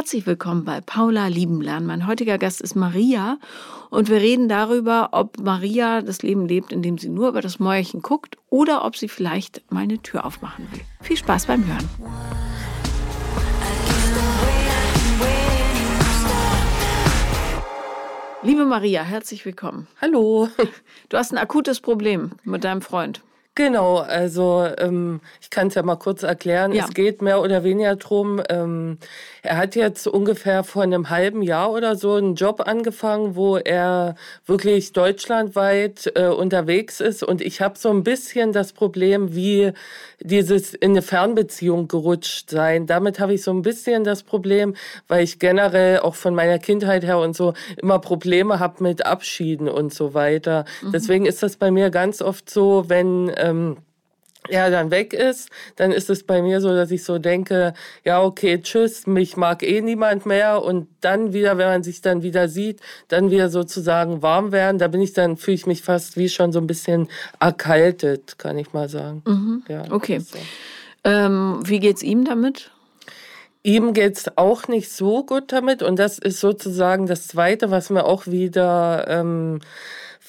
Herzlich willkommen bei Paula Liebenlern. Mein heutiger Gast ist Maria und wir reden darüber, ob Maria das Leben lebt, indem sie nur über das Mäuerchen guckt oder ob sie vielleicht mal eine Tür aufmachen will. Viel Spaß beim Hören. Liebe Maria, herzlich willkommen. Hallo. Du hast ein akutes Problem mit deinem Freund. Genau, also ähm, ich kann es ja mal kurz erklären. Ja. Es geht mehr oder weniger drum. Ähm, er hat jetzt ungefähr vor einem halben Jahr oder so einen Job angefangen, wo er wirklich deutschlandweit äh, unterwegs ist. Und ich habe so ein bisschen das Problem, wie dieses in eine Fernbeziehung gerutscht sein. Damit habe ich so ein bisschen das Problem, weil ich generell auch von meiner Kindheit her und so immer Probleme habe mit Abschieden und so weiter. Deswegen ist das bei mir ganz oft so, wenn ähm, er dann weg ist, dann ist es bei mir so, dass ich so denke, ja, okay, tschüss, mich mag eh niemand mehr und dann wieder, wenn man sich dann wieder sieht, dann wieder sozusagen warm werden, da bin ich dann, fühle ich mich fast wie schon so ein bisschen erkaltet, kann ich mal sagen. Ja, Okay. so. Ähm, wie geht's ihm damit? Ihm geht's auch nicht so gut damit und das ist sozusagen das Zweite, was mir auch wieder ähm,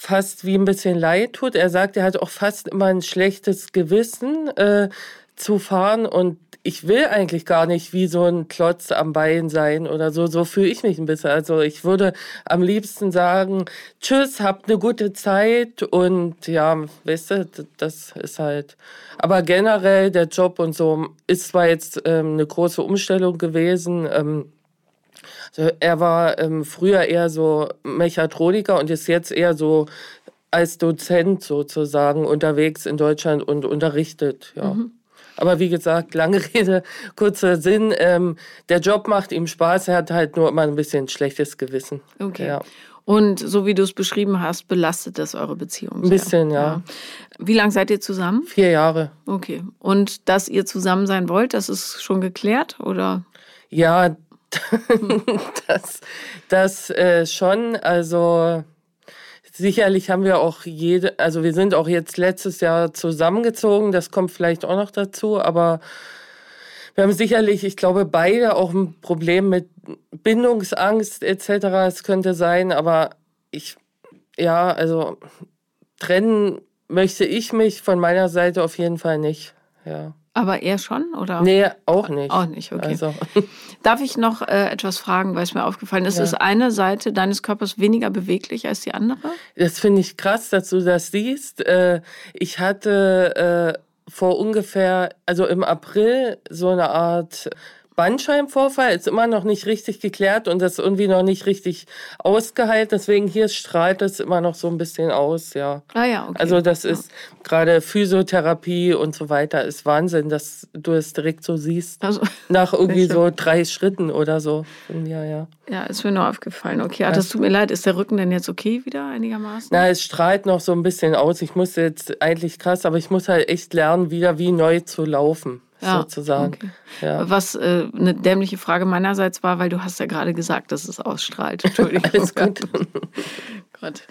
fast wie ein bisschen leid tut. Er sagt, er hat auch fast immer ein schlechtes Gewissen äh, zu fahren und ich will eigentlich gar nicht wie so ein Klotz am Bein sein oder so. So fühle ich mich ein bisschen. Also ich würde am liebsten sagen, tschüss, habt eine gute Zeit und ja, weißt du, das ist halt. Aber generell der Job und so ist zwar jetzt ähm, eine große Umstellung gewesen. Ähm, also er war ähm, früher eher so Mechatroniker und ist jetzt eher so als Dozent sozusagen unterwegs in Deutschland und unterrichtet. Ja. Aber wie gesagt, lange Rede, kurzer Sinn. Ähm, der Job macht ihm Spaß, er hat halt nur immer ein bisschen schlechtes Gewissen. Okay. Ja. Und so wie du es beschrieben hast, belastet das eure Beziehung? Ein bisschen, ja. Wie lange seid ihr zusammen? Vier Jahre. Okay. Und dass ihr zusammen sein wollt, das ist schon geklärt? Oder? Ja, das, das äh, schon. Also sicherlich haben wir auch jede, also wir sind auch jetzt letztes Jahr zusammengezogen. Das kommt vielleicht auch noch dazu, aber wir haben sicherlich, ich glaube, beide auch ein Problem mit Bindungsangst etc. Es könnte sein, aber ich, ja, also trennen möchte ich mich von meiner Seite auf jeden Fall nicht. Ja. Aber er schon? Oder? Nee, auch nicht. Auch nicht, okay. Also, Darf ich noch äh, etwas fragen, weil es mir aufgefallen ist? Ja. Ist eine Seite deines Körpers weniger beweglich als die andere? Das finde ich krass, dass du das siehst. Äh, Ich hatte äh, vor ungefähr, also im April, so eine Art Bandscheibenvorfall. Ist immer noch nicht richtig geklärt und das irgendwie noch nicht richtig ausgeheilt. Deswegen hier strahlt es immer noch so ein bisschen aus, ja. Ah ja, okay. Also das ist gerade Physiotherapie und so weiter ist Wahnsinn, dass du es direkt so siehst. Also, Nach irgendwie so drei Schritten oder so. Ja, ja. Ja, ist mir nur aufgefallen. Okay, ah, das tut mir leid. Ist der Rücken denn jetzt okay wieder einigermaßen? Na, es strahlt noch so ein bisschen aus. Ich muss jetzt eigentlich krass, aber ich muss halt echt lernen, wieder wie neu zu laufen, sozusagen. okay. Ja. Was äh, eine dämliche Frage meinerseits war, weil du hast ja gerade gesagt, dass es ausstrahlt. Entschuldigung. Alles gut. Gott.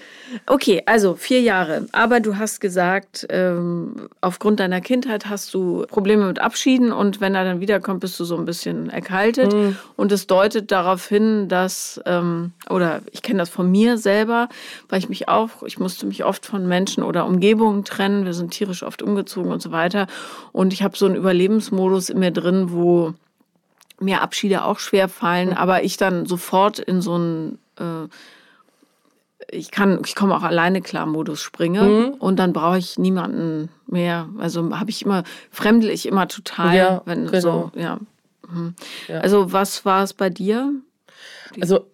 Okay, also vier Jahre. Aber du hast gesagt, ähm, aufgrund deiner Kindheit hast du Probleme mit Abschieden und wenn er dann wiederkommt, bist du so ein bisschen erkaltet. Mhm. Und es deutet darauf hin, dass, ähm, oder ich kenne das von mir selber, weil ich mich auch, ich musste mich oft von Menschen oder Umgebungen trennen. Wir sind tierisch oft umgezogen und so weiter. Und ich habe so einen Überlebensmodus in mir drin, wo mir Abschiede auch schwer fallen, aber ich dann sofort in so einen äh, ich kann, ich komme auch alleine klar Modus springe Mhm. und dann brauche ich niemanden mehr. Also habe ich immer, fremdel ich immer total, Ja, wenn genau. so, ja. Mhm. Ja. Also was war es bei dir? Also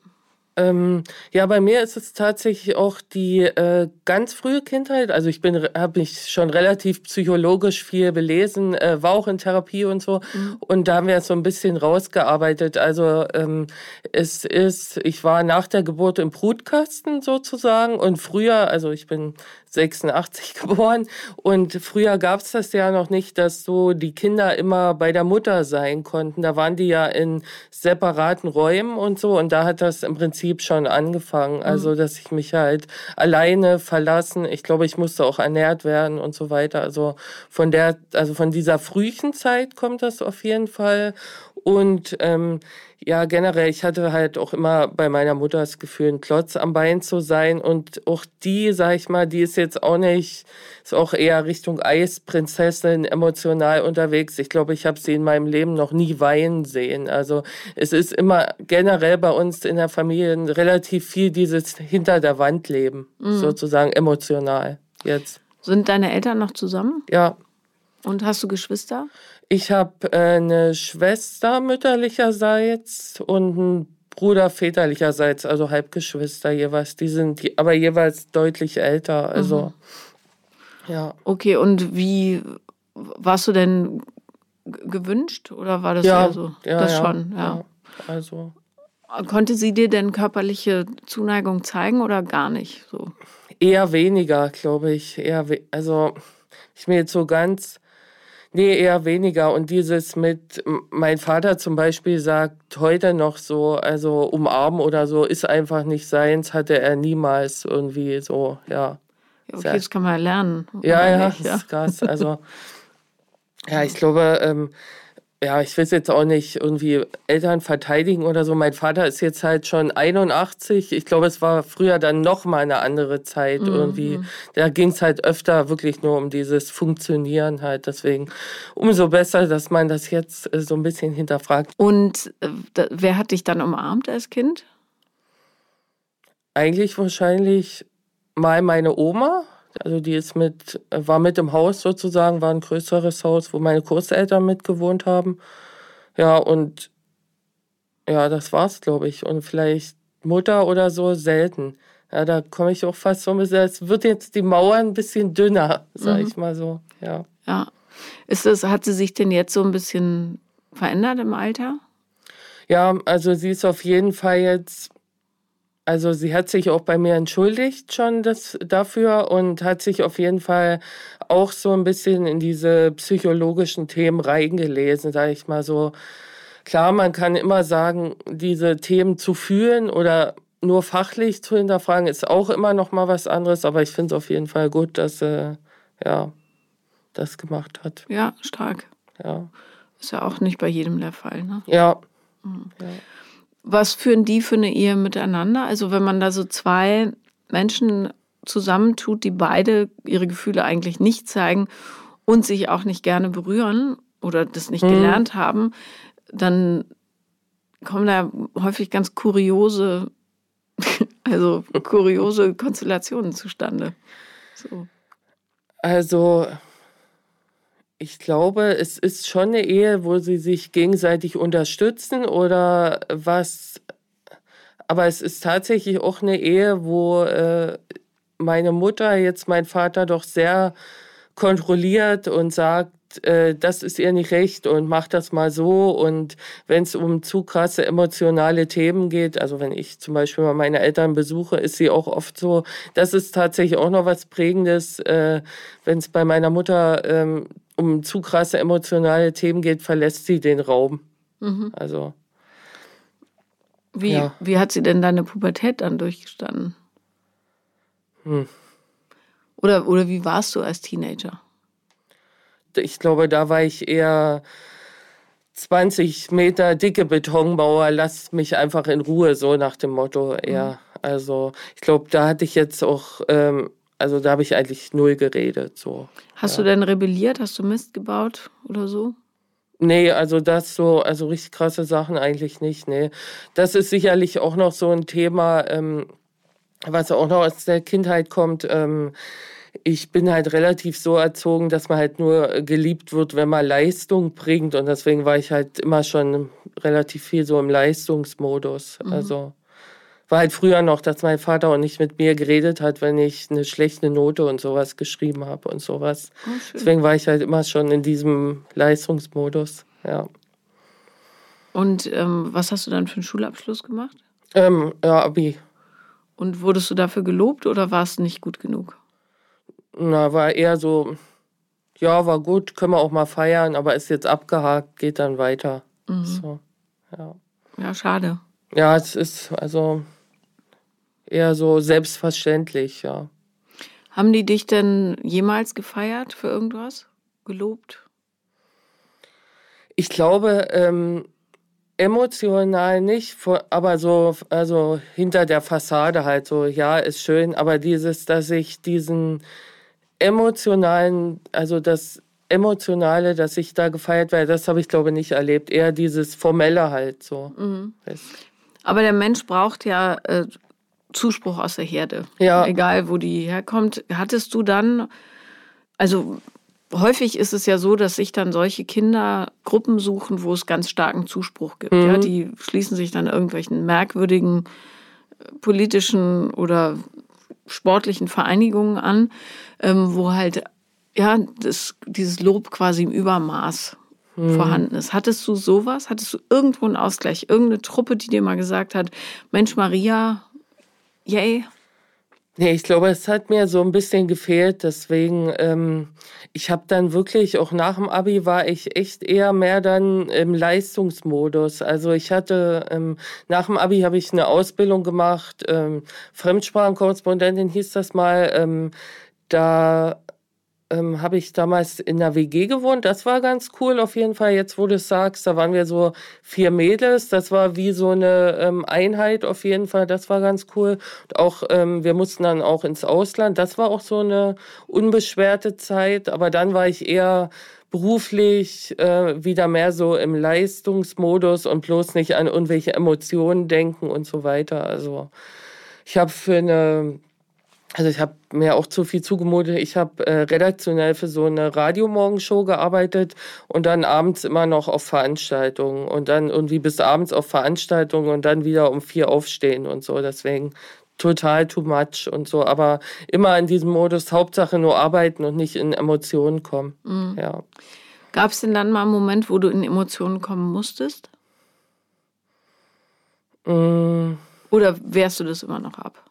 Ähm, ja, bei mir ist es tatsächlich auch die äh, ganz frühe Kindheit. Also ich bin, habe mich schon relativ psychologisch viel belesen, äh, war auch in Therapie und so. Und da haben wir es so ein bisschen rausgearbeitet. Also ähm, es ist, ich war nach der Geburt im Brutkasten sozusagen und früher, also ich bin 86 geboren und früher gab es das ja noch nicht, dass so die Kinder immer bei der Mutter sein konnten. Da waren die ja in separaten Räumen und so und da hat das im Prinzip schon angefangen. Also dass ich mich halt alleine verlassen. Ich glaube, ich musste auch ernährt werden und so weiter. Also von der, also von dieser frühen Zeit kommt das auf jeden Fall. Und ähm, ja, generell, ich hatte halt auch immer bei meiner Mutter das Gefühl, ein Klotz am Bein zu sein. Und auch die, sag ich mal, die ist jetzt auch nicht, ist auch eher Richtung Eisprinzessin emotional unterwegs. Ich glaube, ich habe sie in meinem Leben noch nie weinen sehen. Also es ist immer generell bei uns in der Familie relativ viel dieses hinter der Wand leben, mhm. sozusagen emotional jetzt. Sind deine Eltern noch zusammen? Ja. Und hast du Geschwister? Ich habe äh, eine Schwester mütterlicherseits und einen Bruder väterlicherseits, also Halbgeschwister jeweils. Die sind die, aber jeweils deutlich älter. Also mhm. ja. Okay, und wie warst du denn gewünscht oder war das ja, eher so? Ja, das ja, schon, ja. ja. Also Konnte sie dir denn körperliche Zuneigung zeigen oder gar nicht so? Eher weniger, glaube ich. Eher we also ich mir jetzt so ganz Nee, eher weniger. Und dieses mit, mein Vater zum Beispiel sagt heute noch so, also umarmen oder so, ist einfach nicht seins, hatte er niemals irgendwie so, ja. Okay, das kann man lernen. Ja, ja, das ist krass. Also, ja, ich glaube, ähm, ja, ich will es jetzt auch nicht irgendwie Eltern verteidigen oder so. Mein Vater ist jetzt halt schon 81. Ich glaube, es war früher dann noch mal eine andere Zeit mhm. irgendwie. Da ging es halt öfter wirklich nur um dieses Funktionieren halt. Deswegen umso besser, dass man das jetzt äh, so ein bisschen hinterfragt. Und äh, wer hat dich dann umarmt als Kind? Eigentlich wahrscheinlich mal meine Oma. Also die ist mit, war mit im Haus sozusagen, war ein größeres Haus, wo meine Großeltern mitgewohnt haben. Ja, und ja, das war's, glaube ich. Und vielleicht Mutter oder so selten. Ja, da komme ich auch fast so ein bisschen, es wird jetzt die Mauer ein bisschen dünner, sage mhm. ich mal so. Ja. Ja. Ist das, hat sie sich denn jetzt so ein bisschen verändert im Alter? Ja, also sie ist auf jeden Fall jetzt also sie hat sich auch bei mir entschuldigt schon das, dafür und hat sich auf jeden Fall auch so ein bisschen in diese psychologischen Themen reingelesen, sage ich mal so. Klar, man kann immer sagen, diese Themen zu fühlen oder nur fachlich zu hinterfragen, ist auch immer noch mal was anderes, aber ich finde es auf jeden Fall gut, dass sie ja, das gemacht hat. Ja, stark. Ja. Ist ja auch nicht bei jedem der Fall, ne? Ja. Mhm. ja. Was führen die für eine Ehe miteinander? Also wenn man da so zwei Menschen zusammentut, die beide ihre Gefühle eigentlich nicht zeigen und sich auch nicht gerne berühren oder das nicht mhm. gelernt haben, dann kommen da häufig ganz kuriose, also kuriose Konstellationen zustande. So. Also ich glaube, es ist schon eine Ehe, wo sie sich gegenseitig unterstützen oder was. Aber es ist tatsächlich auch eine Ehe, wo äh, meine Mutter jetzt mein Vater doch sehr kontrolliert und sagt, äh, das ist ihr nicht recht und macht das mal so. Und wenn es um zu krasse emotionale Themen geht, also wenn ich zum Beispiel mal meine Eltern besuche, ist sie auch oft so. Das ist tatsächlich auch noch was Prägendes, äh, wenn es bei meiner Mutter ähm, um zu krasse emotionale Themen geht, verlässt sie den Raum. Mhm. Also. Wie, ja. wie hat sie denn deine Pubertät dann durchgestanden? Hm. Oder, oder wie warst du als Teenager? Ich glaube, da war ich eher 20 Meter dicke Betonmauer, lass mich einfach in Ruhe, so nach dem Motto eher. Mhm. Also ich glaube, da hatte ich jetzt auch ähm, also da habe ich eigentlich null geredet. So. Hast ja. du denn rebelliert? Hast du Mist gebaut oder so? Nee, also das so, also richtig krasse Sachen eigentlich nicht, nee. Das ist sicherlich auch noch so ein Thema, ähm, was auch noch aus der Kindheit kommt. Ähm, ich bin halt relativ so erzogen, dass man halt nur geliebt wird, wenn man Leistung bringt. Und deswegen war ich halt immer schon relativ viel so im Leistungsmodus. Mhm. Also war halt früher noch, dass mein Vater auch nicht mit mir geredet hat, wenn ich eine schlechte Note und sowas geschrieben habe und sowas. Oh, Deswegen war ich halt immer schon in diesem Leistungsmodus, ja. Und ähm, was hast du dann für einen Schulabschluss gemacht? Ähm, ja, Abi. Und wurdest du dafür gelobt oder war es nicht gut genug? Na, war eher so, ja, war gut, können wir auch mal feiern, aber ist jetzt abgehakt, geht dann weiter. Mhm. So, ja. Ja, schade. Ja, es ist, also, eher so selbstverständlich, ja. Haben die dich denn jemals gefeiert für irgendwas? Gelobt? Ich glaube, ähm, emotional nicht, aber so, also hinter der Fassade halt so, ja, ist schön, aber dieses, dass ich diesen emotionalen, also das Emotionale, dass ich da gefeiert werde, das habe ich glaube nicht erlebt. Eher dieses Formelle halt so. Mhm. Aber der Mensch braucht ja äh, Zuspruch aus der Herde. Ja. Egal, wo die herkommt. Hattest du dann, also häufig ist es ja so, dass sich dann solche Kinder Gruppen suchen, wo es ganz starken Zuspruch gibt. Mhm. Ja, die schließen sich dann irgendwelchen merkwürdigen äh, politischen oder sportlichen Vereinigungen an, ähm, wo halt ja das, dieses Lob quasi im Übermaß mhm. vorhanden ist. Hattest du sowas? Hattest du irgendwo einen Ausgleich? Irgendeine Truppe, die dir mal gesagt hat, Mensch Maria, yay, Nee, ich glaube, es hat mir so ein bisschen gefehlt. Deswegen, ähm, ich habe dann wirklich, auch nach dem Abi war ich echt eher mehr dann im Leistungsmodus. Also ich hatte, ähm, nach dem Abi habe ich eine Ausbildung gemacht, ähm, Fremdsprachenkorrespondentin hieß das mal. Ähm, da ähm, habe ich damals in der WG gewohnt. Das war ganz cool auf jeden Fall. Jetzt, wo du es sagst, da waren wir so vier Mädels. Das war wie so eine ähm, Einheit auf jeden Fall. Das war ganz cool. Und auch, ähm, wir mussten dann auch ins Ausland. Das war auch so eine unbeschwerte Zeit. Aber dann war ich eher beruflich äh, wieder mehr so im Leistungsmodus und bloß nicht an irgendwelche Emotionen denken und so weiter. Also ich habe für eine also ich habe mir auch zu viel zugemutet. Ich habe äh, redaktionell für so eine Radiomorgenshow gearbeitet und dann abends immer noch auf Veranstaltungen und dann irgendwie bis abends auf Veranstaltungen und dann wieder um vier aufstehen und so. Deswegen total too much und so. Aber immer in diesem Modus Hauptsache nur arbeiten und nicht in Emotionen kommen. Mhm. Ja. Gab es denn dann mal einen Moment, wo du in Emotionen kommen musstest? Mhm. Oder wehrst du das immer noch ab?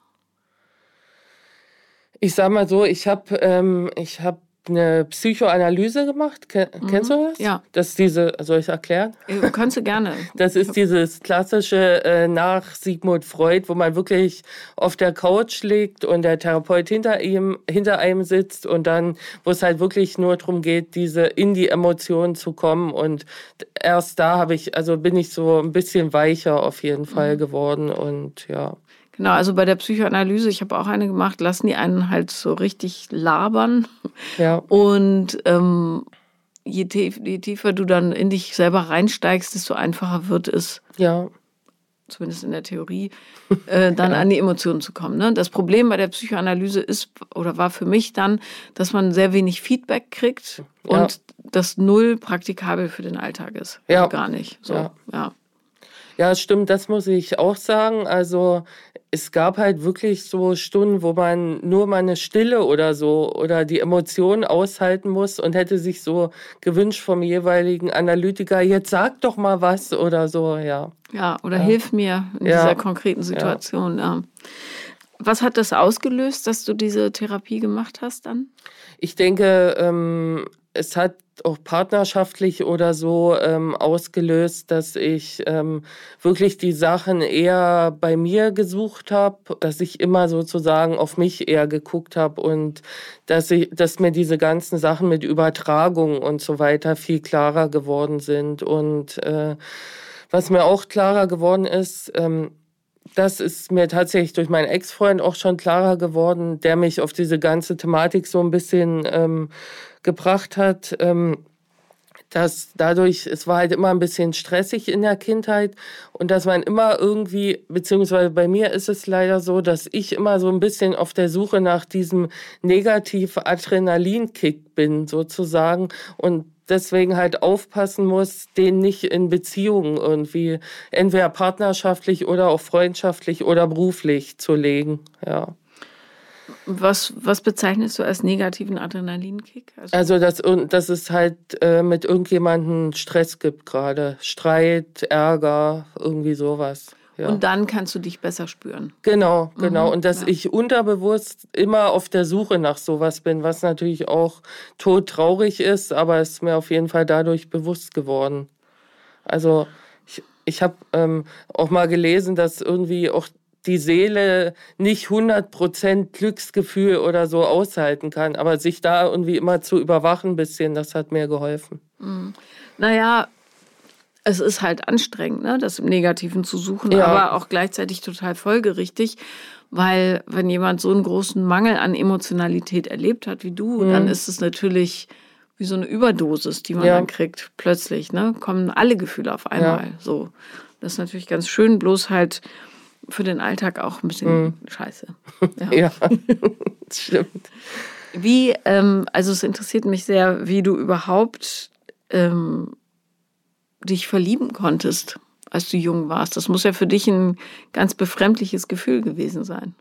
Ich sag mal so, ich habe ähm, ich hab eine Psychoanalyse gemacht. Ken mhm. Kennst du das? Ja. Das ist diese, soll ich erklären? Äh, kannst du gerne. Das ist dieses klassische äh, nach Sigmund Freud, wo man wirklich auf der Couch liegt und der Therapeut hinter ihm, hinter einem sitzt und dann, wo es halt wirklich nur darum geht, diese in die Emotionen zu kommen. Und erst da habe ich, also bin ich so ein bisschen weicher auf jeden Fall mhm. geworden und ja. Genau, also bei der Psychoanalyse, ich habe auch eine gemacht, lassen die einen halt so richtig labern. Ja. Und ähm, je, tief, je tiefer du dann in dich selber reinsteigst, desto einfacher wird es. Ja. Zumindest in der Theorie, äh, dann ja. an die Emotionen zu kommen. Ne? Das Problem bei der Psychoanalyse ist oder war für mich dann, dass man sehr wenig Feedback kriegt ja. und das null praktikabel für den Alltag ist. Ja. Also gar nicht. So, ja. ja. Ja, stimmt, das muss ich auch sagen. Also es gab halt wirklich so Stunden, wo man nur mal eine Stille oder so oder die Emotionen aushalten muss und hätte sich so gewünscht vom jeweiligen Analytiker, jetzt sag doch mal was oder so, ja. Ja, oder ja. hilf mir in ja. dieser konkreten Situation. Ja. Was hat das ausgelöst, dass du diese Therapie gemacht hast dann? Ich denke, ähm, es hat auch partnerschaftlich oder so ähm, ausgelöst, dass ich ähm, wirklich die Sachen eher bei mir gesucht habe, dass ich immer sozusagen auf mich eher geguckt habe und dass ich, dass mir diese ganzen Sachen mit Übertragung und so weiter viel klarer geworden sind. Und äh, was mir auch klarer geworden ist, ähm, das ist mir tatsächlich durch meinen Ex-Freund auch schon klarer geworden, der mich auf diese ganze Thematik so ein bisschen ähm, gebracht hat. Ähm, dass dadurch, es war halt immer ein bisschen stressig in der Kindheit und dass man immer irgendwie, beziehungsweise bei mir ist es leider so, dass ich immer so ein bisschen auf der Suche nach diesem negativen Adrenalinkick bin, sozusagen. Und deswegen halt aufpassen muss, den nicht in Beziehungen irgendwie entweder partnerschaftlich oder auch freundschaftlich oder beruflich zu legen. Ja. Was, was bezeichnest du als negativen Adrenalinkick? Also, also dass, dass es halt äh, mit irgendjemandem Stress gibt gerade. Streit, Ärger, irgendwie sowas. Ja. Und dann kannst du dich besser spüren. Genau, genau. Mhm, und dass ja. ich unterbewusst immer auf der Suche nach sowas bin, was natürlich auch todtraurig ist, aber es ist mir auf jeden Fall dadurch bewusst geworden. Also ich, ich habe ähm, auch mal gelesen, dass irgendwie auch die Seele nicht 100% Glücksgefühl oder so aushalten kann, aber sich da irgendwie immer zu überwachen ein bisschen, das hat mir geholfen. Mhm. Naja, es ist halt anstrengend, ne, das im Negativen zu suchen, ja. aber auch gleichzeitig total folgerichtig, weil wenn jemand so einen großen Mangel an Emotionalität erlebt hat wie du, mhm. dann ist es natürlich wie so eine Überdosis, die man ja. dann kriegt. Plötzlich, ne, kommen alle Gefühle auf einmal. Ja. So, das ist natürlich ganz schön, bloß halt für den Alltag auch ein bisschen mhm. scheiße. Ja, ja stimmt. Wie, ähm, also es interessiert mich sehr, wie du überhaupt ähm, dich verlieben konntest, als du jung warst. Das muss ja für dich ein ganz befremdliches Gefühl gewesen sein.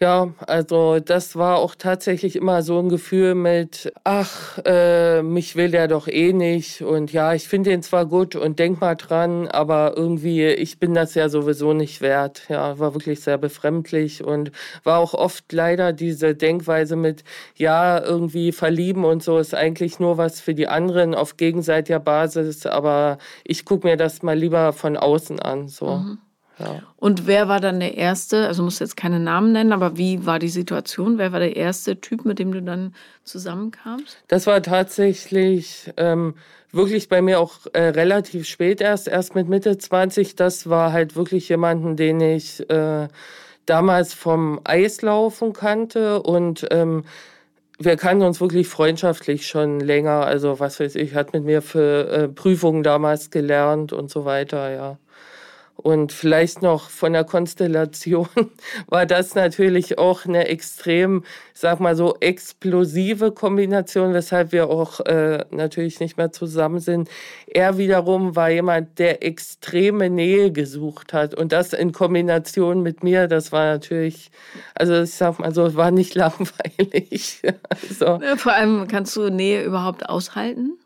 Ja, also das war auch tatsächlich immer so ein Gefühl mit, ach, äh, mich will der doch eh nicht und ja, ich finde ihn zwar gut und denk mal dran, aber irgendwie, ich bin das ja sowieso nicht wert. Ja, war wirklich sehr befremdlich und war auch oft leider diese Denkweise mit, ja, irgendwie verlieben und so ist eigentlich nur was für die anderen auf gegenseitiger Basis, aber ich gucke mir das mal lieber von außen an, so. Mhm. Ja. Und wer war dann der erste? Also musst jetzt keine Namen nennen, aber wie war die Situation? Wer war der erste Typ, mit dem du dann zusammenkamst? Das war tatsächlich ähm, wirklich bei mir auch äh, relativ spät erst, erst mit Mitte 20. Das war halt wirklich jemanden, den ich äh, damals vom Eislaufen kannte und ähm, wir kannten uns wirklich freundschaftlich schon länger. Also was weiß ich, hat mit mir für äh, Prüfungen damals gelernt und so weiter, ja. Und vielleicht noch von der Konstellation war das natürlich auch eine extrem, sag mal so, explosive Kombination, weshalb wir auch äh, natürlich nicht mehr zusammen sind. Er wiederum war jemand, der extreme Nähe gesucht hat. Und das in Kombination mit mir, das war natürlich, also ich sag mal so, war nicht langweilig. also, Vor allem kannst du Nähe überhaupt aushalten?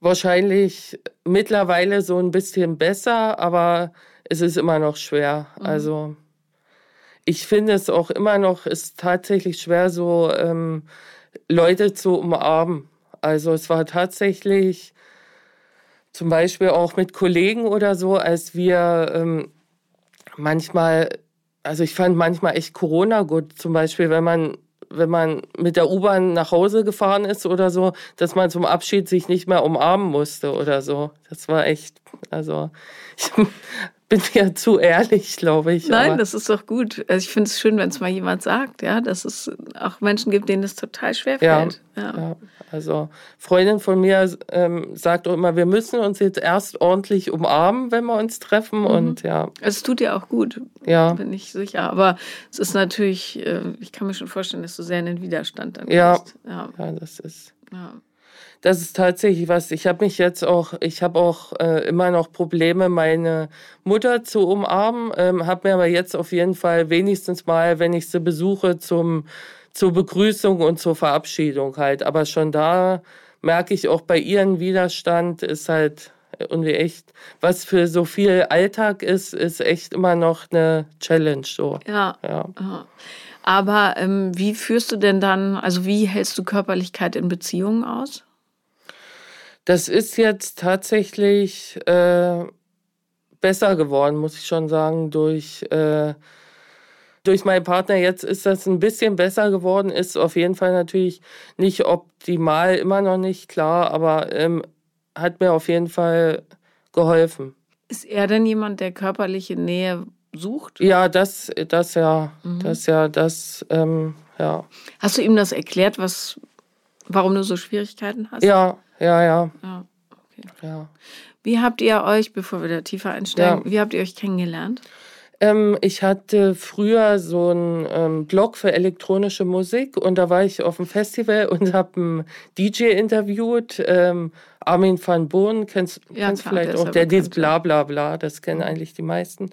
Wahrscheinlich mittlerweile so ein bisschen besser, aber es ist immer noch schwer. Mhm. Also ich finde es auch immer noch, ist tatsächlich schwer, so ähm, Leute zu umarmen. Also es war tatsächlich zum Beispiel auch mit Kollegen oder so, als wir ähm, manchmal, also ich fand manchmal echt Corona gut, zum Beispiel, wenn man wenn man mit der U-Bahn nach Hause gefahren ist oder so, dass man zum Abschied sich nicht mehr umarmen musste oder so. Das war echt, also ich bin ja zu ehrlich, glaube ich. Nein, das ist doch gut. Also ich finde es schön, wenn es mal jemand sagt, ja, dass es auch Menschen gibt, denen es total schwer fällt. Ja, ja. ja. also Freundin von mir ähm, sagt auch immer, wir müssen uns jetzt erst ordentlich umarmen, wenn wir uns treffen mhm. und ja. Es tut dir auch gut, ja. bin ich sicher. Aber es ist natürlich, äh, ich kann mir schon vorstellen, dass du sehr in den Widerstand dann ja. Ja. ja, das ist. Ja das ist tatsächlich was. Ich habe mich jetzt auch, ich habe auch äh, immer noch Probleme, meine Mutter zu umarmen. Ähm, habe mir aber jetzt auf jeden Fall wenigstens mal, wenn ich sie besuche, zum zur Begrüßung und zur Verabschiedung halt. Aber schon da merke ich auch bei ihren Widerstand ist halt irgendwie echt, was für so viel Alltag ist, ist echt immer noch eine Challenge so. Ja. ja. Aber ähm, wie führst du denn dann, also wie hältst du Körperlichkeit in Beziehungen aus? Das ist jetzt tatsächlich äh, besser geworden, muss ich schon sagen, durch, äh, durch meinen Partner. Jetzt ist das ein bisschen besser geworden, ist auf jeden Fall natürlich nicht optimal, immer noch nicht klar, aber ähm, hat mir auf jeden Fall geholfen. Ist er denn jemand, der körperliche Nähe sucht? Ja, das, das ja, mhm. das ja, das, ähm, ja. Hast du ihm das erklärt, was, warum du so Schwierigkeiten hast? Ja, ja, ja. Ja, okay. ja. Wie habt ihr euch, bevor wir da tiefer einsteigen, ja. wie habt ihr euch kennengelernt? Ähm, ich hatte früher so einen ähm, Blog für elektronische Musik und da war ich auf dem Festival und habe einen DJ interviewt. Ähm, Armin van Boon, kennst du ja, vielleicht auch, der dieses Bla Bla Bla, das kennen eigentlich die meisten.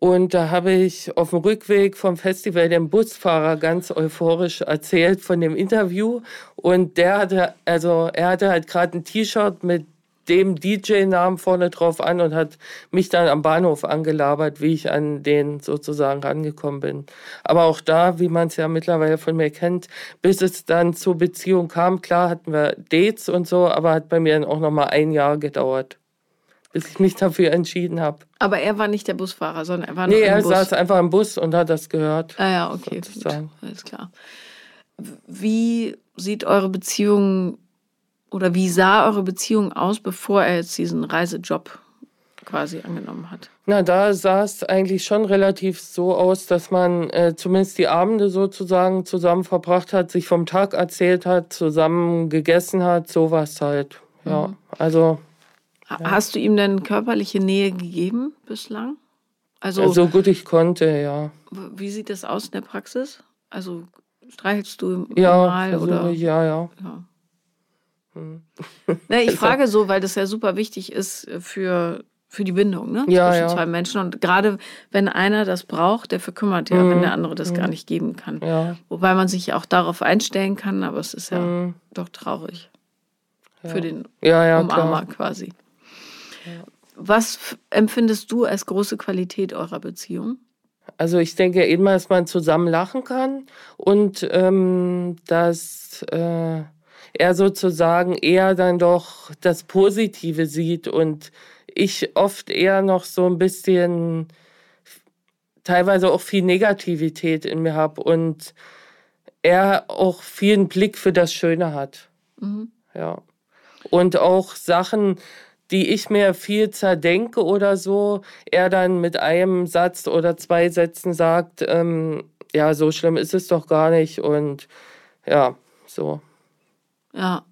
Und da habe ich auf dem Rückweg vom Festival dem Busfahrer ganz euphorisch erzählt von dem Interview. Und der hatte, also er hatte halt gerade ein T-Shirt mit dem DJ-Namen vorne drauf an und hat mich dann am Bahnhof angelabert, wie ich an den sozusagen rangekommen bin. Aber auch da, wie man es ja mittlerweile von mir kennt, bis es dann zur Beziehung kam, klar hatten wir Dates und so, aber hat bei mir dann auch noch mal ein Jahr gedauert bis ich mich dafür entschieden habe. Aber er war nicht der Busfahrer, sondern er war noch nee, im Bus. Nee, er saß einfach im Bus und hat das gehört. Ah ja, okay, sozusagen. Gut, alles klar. Wie sieht eure Beziehung oder wie sah eure Beziehung aus, bevor er jetzt diesen Reisejob quasi angenommen hat? Na, da sah es eigentlich schon relativ so aus, dass man äh, zumindest die Abende sozusagen zusammen verbracht hat, sich vom Tag erzählt hat, zusammen gegessen hat, sowas halt. Ja, mhm. also. Ja. Hast du ihm denn körperliche Nähe gegeben bislang? Also ja, so gut ich konnte, ja. Wie sieht das aus in der Praxis? Also streichelst du ja, normal oder? Ja, ja. ja. Hm. Na, ich frage so, weil das ja super wichtig ist für für die Bindung, ne? Ja, Zwischen zwei Menschen. Und gerade wenn einer das braucht, der verkümmert ja, mhm. wenn der andere das mhm. gar nicht geben kann. Ja. Wobei man sich auch darauf einstellen kann, aber es ist ja mhm. doch traurig. Für den ja, Umarmer klar. quasi. Was empfindest du als große Qualität eurer Beziehung? Also ich denke immer, dass man zusammen lachen kann und ähm, dass äh, er sozusagen eher dann doch das Positive sieht und ich oft eher noch so ein bisschen, teilweise auch viel Negativität in mir habe und er auch viel einen Blick für das Schöne hat. Mhm. Ja. Und auch Sachen, die ich mir viel zerdenke oder so, er dann mit einem Satz oder zwei Sätzen sagt, ähm, ja, so schlimm ist es doch gar nicht und ja, so. Ja.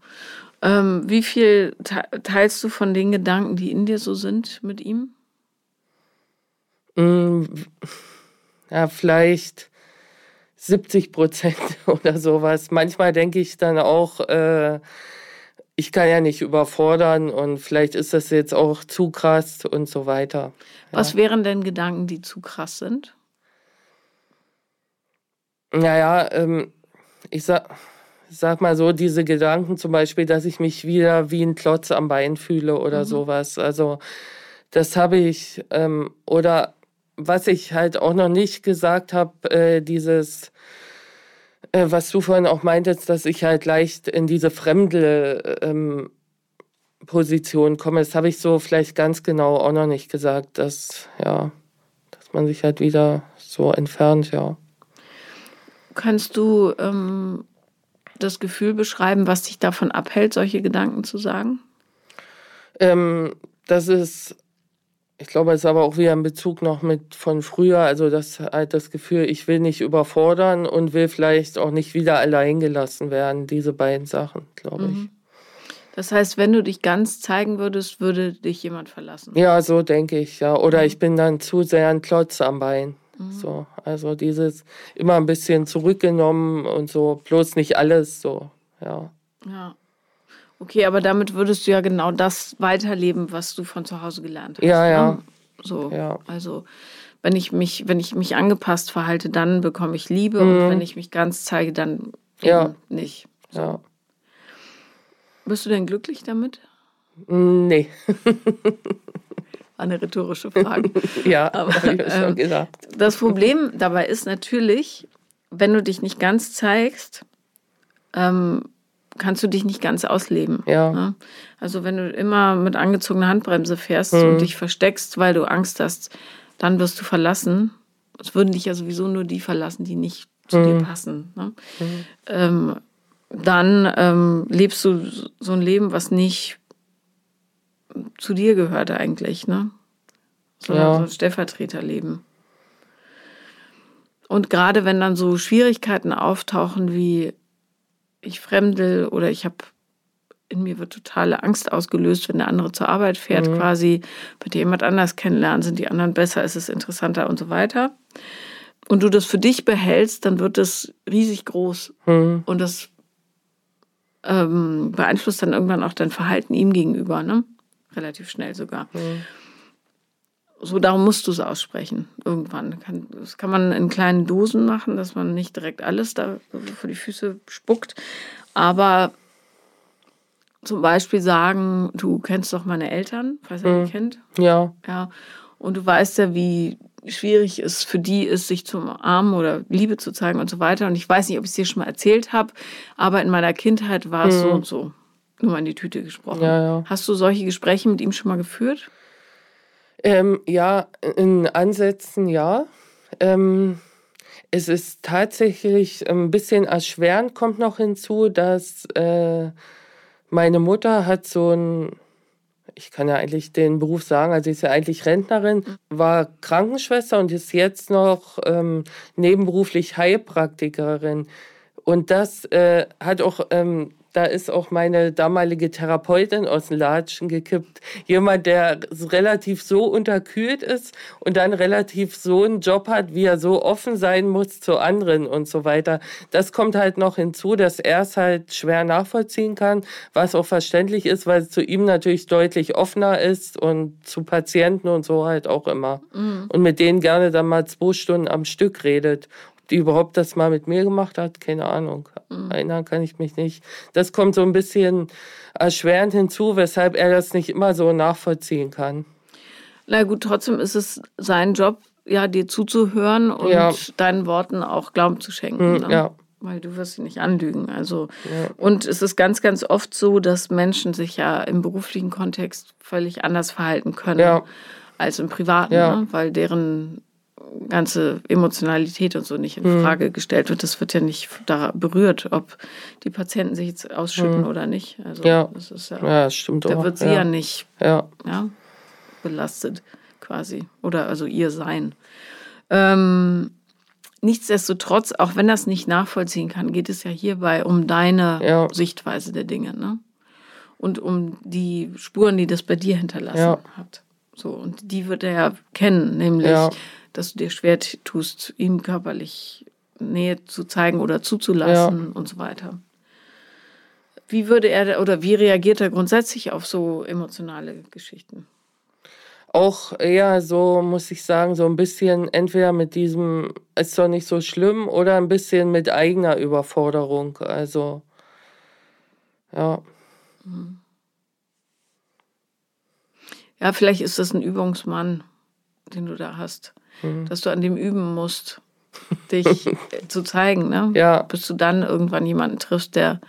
Ähm, wie viel teilst du von den Gedanken, die in dir so sind, mit ihm? Mm, ja, vielleicht 70 Prozent oder sowas. Manchmal denke ich dann auch, äh, ich kann ja nicht überfordern und vielleicht ist das jetzt auch zu krass und so weiter. Ja. Was wären denn Gedanken, die zu krass sind? Naja, ähm, ich sag sag mal so, diese Gedanken zum Beispiel, dass ich mich wieder wie ein Klotz am Bein fühle oder mhm. sowas. Also das habe ich, ähm, oder was ich halt auch noch nicht gesagt habe, äh, dieses, äh, was du vorhin auch meintest, dass ich halt leicht in diese fremde ähm, Position komme, das habe ich so vielleicht ganz genau auch noch nicht gesagt, dass, ja, dass man sich halt wieder so entfernt, ja. Kannst du ähm, das Gefühl beschreiben, was dich davon abhält, solche Gedanken zu sagen? Ähm, das ist, ich glaube, es ist aber auch wieder ein Bezug noch mit von früher. Also das halt das Gefühl, ich will nicht überfordern und will vielleicht auch nicht wieder allein gelassen werden. Diese beiden Sachen, glaube ich. Mhm. Das heißt, wenn du dich ganz zeigen würdest, würde dich jemand verlassen. Ja, so denke ich, ja. Oder mhm. ich bin dann zu sehr ein Klotz am Bein. Mhm. So, also dieses immer ein bisschen zurückgenommen und so, bloß nicht alles so, ja. Ja. Okay, aber damit würdest du ja genau das weiterleben, was du von zu Hause gelernt hast. Ja, ja. Ne? So, ja. also wenn ich mich, wenn ich mich angepasst verhalte, dann bekomme ich Liebe mhm. und wenn ich mich ganz zeige, dann ja. nicht. So. Ja. Bist du denn glücklich damit? Nee. eine rhetorische Frage. ja, aber ich schon ähm, gesagt. Das Problem dabei ist natürlich, wenn du dich nicht ganz zeigst, ähm, kannst du dich nicht ganz ausleben. Ja. Ne? Also wenn du immer mit angezogener Handbremse fährst mhm. und dich versteckst, weil du Angst hast, dann wirst du verlassen. Es würden dich ja sowieso nur die verlassen, die nicht zu mhm. dir passen. Ne? Mhm. Ähm, dann ähm, lebst du so ein Leben, was nicht zu dir gehört eigentlich, ne? So, ja. so ein Stellvertreterleben. Und gerade wenn dann so Schwierigkeiten auftauchen wie ich fremdel oder ich habe in mir wird totale Angst ausgelöst, wenn der andere zur Arbeit fährt, mhm. quasi, bei dir jemand anders kennenlernen, sind die anderen besser, ist es interessanter und so weiter. Und du das für dich behältst, dann wird das riesig groß. Mhm. Und das ähm, beeinflusst dann irgendwann auch dein Verhalten ihm gegenüber. Ne? relativ schnell sogar. Mhm. So, darum musst du es aussprechen, irgendwann. Das kann man in kleinen Dosen machen, dass man nicht direkt alles da vor die Füße spuckt. Aber zum Beispiel sagen, du kennst doch meine Eltern, falls er mhm. die kennt. Ja. Ja. Und du weißt ja, wie schwierig es für die ist, sich zu umarmen oder Liebe zu zeigen und so weiter. Und ich weiß nicht, ob ich es dir schon mal erzählt habe, aber in meiner Kindheit war es mhm. so und so nur mal in die Tüte gesprochen. Ja, ja. Hast du solche Gespräche mit ihm schon mal geführt? Ähm, ja, in Ansätzen ja. Ähm, es ist tatsächlich ein bisschen erschwerend, kommt noch hinzu, dass äh, Meine Mutter hat so ein, ich kann ja eigentlich den Beruf sagen, also sie ist ja eigentlich Rentnerin, war Krankenschwester und ist jetzt noch ähm, nebenberuflich Heilpraktikerin. Und das äh, hat auch ähm, da ist auch meine damalige Therapeutin aus den Latschen gekippt. Jemand, der relativ so unterkühlt ist und dann relativ so einen Job hat, wie er so offen sein muss zu anderen und so weiter. Das kommt halt noch hinzu, dass er es halt schwer nachvollziehen kann, was auch verständlich ist, weil es zu ihm natürlich deutlich offener ist und zu Patienten und so halt auch immer. Mhm. Und mit denen gerne dann mal zwei Stunden am Stück redet die überhaupt das mal mit mir gemacht hat, keine Ahnung. Mhm. Erinnern kann ich mich nicht. Das kommt so ein bisschen erschwerend hinzu, weshalb er das nicht immer so nachvollziehen kann. Na gut, trotzdem ist es sein Job, ja, dir zuzuhören und ja. deinen Worten auch Glauben zu schenken. Mhm, ne? Ja. Weil du wirst sie nicht anlügen. Also, ja. und es ist ganz, ganz oft so, dass Menschen sich ja im beruflichen Kontext völlig anders verhalten können ja. als im privaten, ne? weil deren ganze Emotionalität und so nicht in hm. Frage gestellt wird. Das wird ja nicht da berührt, ob die Patienten sich jetzt ausschütten hm. oder nicht. Also ja. das ist ja, ja stimmt da auch. wird sie ja, ja nicht ja. Belastet quasi. Oder also ihr Sein. Ähm, nichtsdestotrotz, auch wenn das nicht nachvollziehen kann, geht es ja hierbei um deine. Sichtweise der Dinge, ne? Und um die Spuren, die das bei dir hinterlassen hat. So, und die wird er ja kennen, nämlich dass du dir schwer tust, ihm körperlich Nähe zu zeigen oder zuzulassen ja. und so weiter. Wie würde er oder wie reagiert er grundsätzlich auf so emotionale Geschichten? Auch eher so, muss ich sagen, so ein bisschen entweder mit diesem, ist doch nicht so schlimm, oder ein bisschen mit eigener Überforderung. Also, ja. Mhm. Ja, vielleicht ist das ein Übungsmann, den du da hast mhm. dass du an dem üben musst, dich zu zeigen, ne? Ja. Bis du dann irgendwann jemanden triffst, der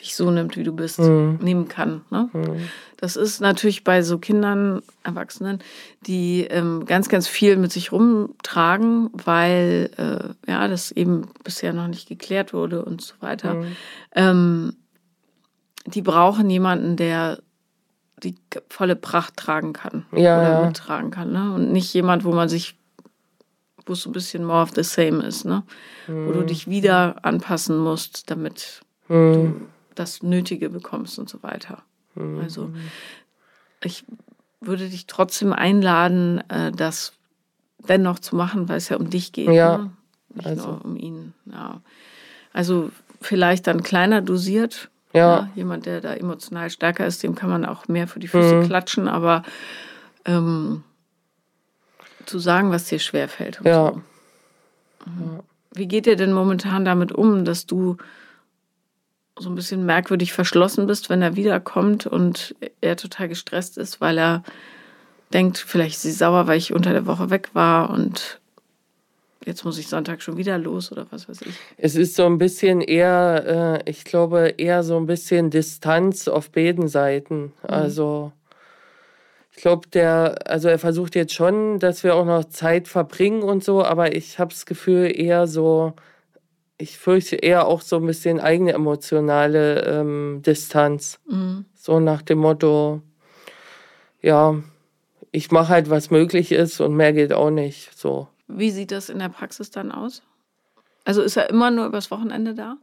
dich so nimmt, wie du bist, mhm. nehmen kann. Ne? Mhm. Das ist natürlich bei so Kindern, Erwachsenen, die ähm, ganz, ganz viel mit sich rumtragen, weil äh, ja das eben bisher noch nicht geklärt wurde und so weiter. Mhm. Ähm, die brauchen jemanden, der die volle Pracht tragen kann ja, oder ja. mittragen kann. Ne? Und nicht jemand, wo man sich wo es so ein bisschen more of the same ist, ne? Mhm. Wo du mhm. dich wieder anpassen musst, damit mhm. du das Nötige bekommst und so weiter. Mhm. Also ich würde dich trotzdem einladen, äh, das dennoch zu machen, weil es ja um dich geht. Ja. Ne? Nicht also. nur um ihn. Ja. Also vielleicht dann kleiner dosiert. Ja. ja. Jemand, der da emotional stärker ist, dem kann man auch mehr für die Füße mhm. klatschen, aber ähm, zu sagen, was dir schwerfällt. Ja. So. Mhm. Wie geht ihr denn momentan damit um, dass du so ein bisschen merkwürdig verschlossen bist, wenn er wiederkommt und er total gestresst ist, weil er denkt, vielleicht ist sie sauer, weil ich unter der Woche weg war und jetzt muss ich Sonntag schon wieder los oder was weiß ich. Es ist so ein bisschen eher, äh, ich glaube, eher so ein bisschen Distanz auf beiden Seiten. Mhm. Also ich glaube, der, also er versucht jetzt schon, dass wir auch noch Zeit verbringen und so, aber ich habe das Gefühl eher so, ich fürchte eher auch so ein bisschen eigene emotionale ähm, Distanz. Mhm. So nach dem Motto, ja, ich mache halt, was möglich ist und mehr geht auch nicht. So. Wie sieht das in der Praxis dann aus? Also ist er immer nur übers Wochenende da?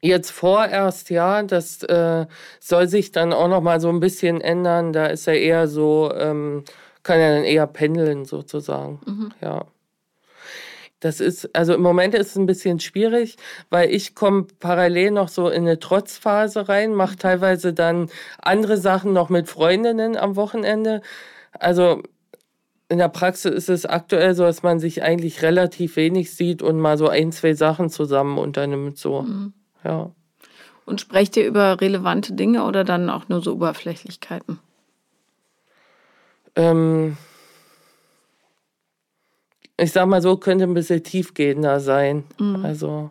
Jetzt vorerst, ja, das äh, soll sich dann auch noch mal so ein bisschen ändern. Da ist er eher so, ähm, kann er dann eher pendeln sozusagen, mhm. ja. Das ist, also im Moment ist es ein bisschen schwierig, weil ich komme parallel noch so in eine Trotzphase rein, mache mhm. teilweise dann andere Sachen noch mit Freundinnen am Wochenende. Also in der Praxis ist es aktuell so, dass man sich eigentlich relativ wenig sieht und mal so ein, zwei Sachen zusammen unternimmt, so. Mhm. Ja. Und sprecht ihr über relevante Dinge oder dann auch nur so Oberflächlichkeiten? Ähm, ich sag mal so, könnte ein bisschen tiefgehender sein. Mhm. Also.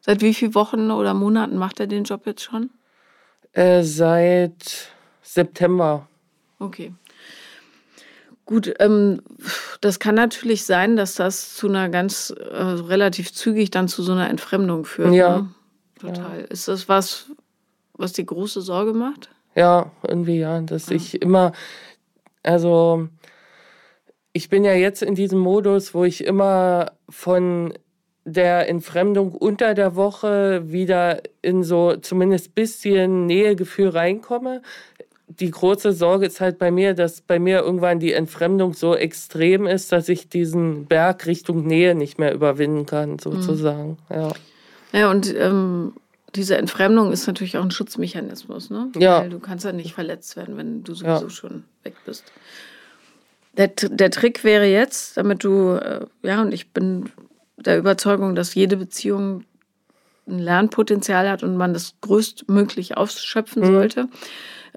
Seit wie vielen Wochen oder Monaten macht er den Job jetzt schon? Äh, seit September. Okay. Gut, ähm, das kann natürlich sein, dass das zu einer ganz äh, relativ zügig dann zu so einer Entfremdung führt. Ja. Ne? Total. Ja. Ist das was, was dir große Sorge macht? Ja, irgendwie ja, dass ja. ich immer, also ich bin ja jetzt in diesem Modus, wo ich immer von der Entfremdung unter der Woche wieder in so zumindest bisschen Nähegefühl reinkomme. Die große Sorge ist halt bei mir, dass bei mir irgendwann die Entfremdung so extrem ist, dass ich diesen Berg Richtung Nähe nicht mehr überwinden kann, sozusagen. Mhm. Ja. Ja, und ähm, diese Entfremdung ist natürlich auch ein Schutzmechanismus, ne? Ja. Weil du kannst ja nicht verletzt werden, wenn du sowieso ja. schon weg bist. Der, der Trick wäre jetzt, damit du, äh, ja, und ich bin der Überzeugung, dass jede Beziehung ein Lernpotenzial hat und man das größtmöglich ausschöpfen mhm. sollte.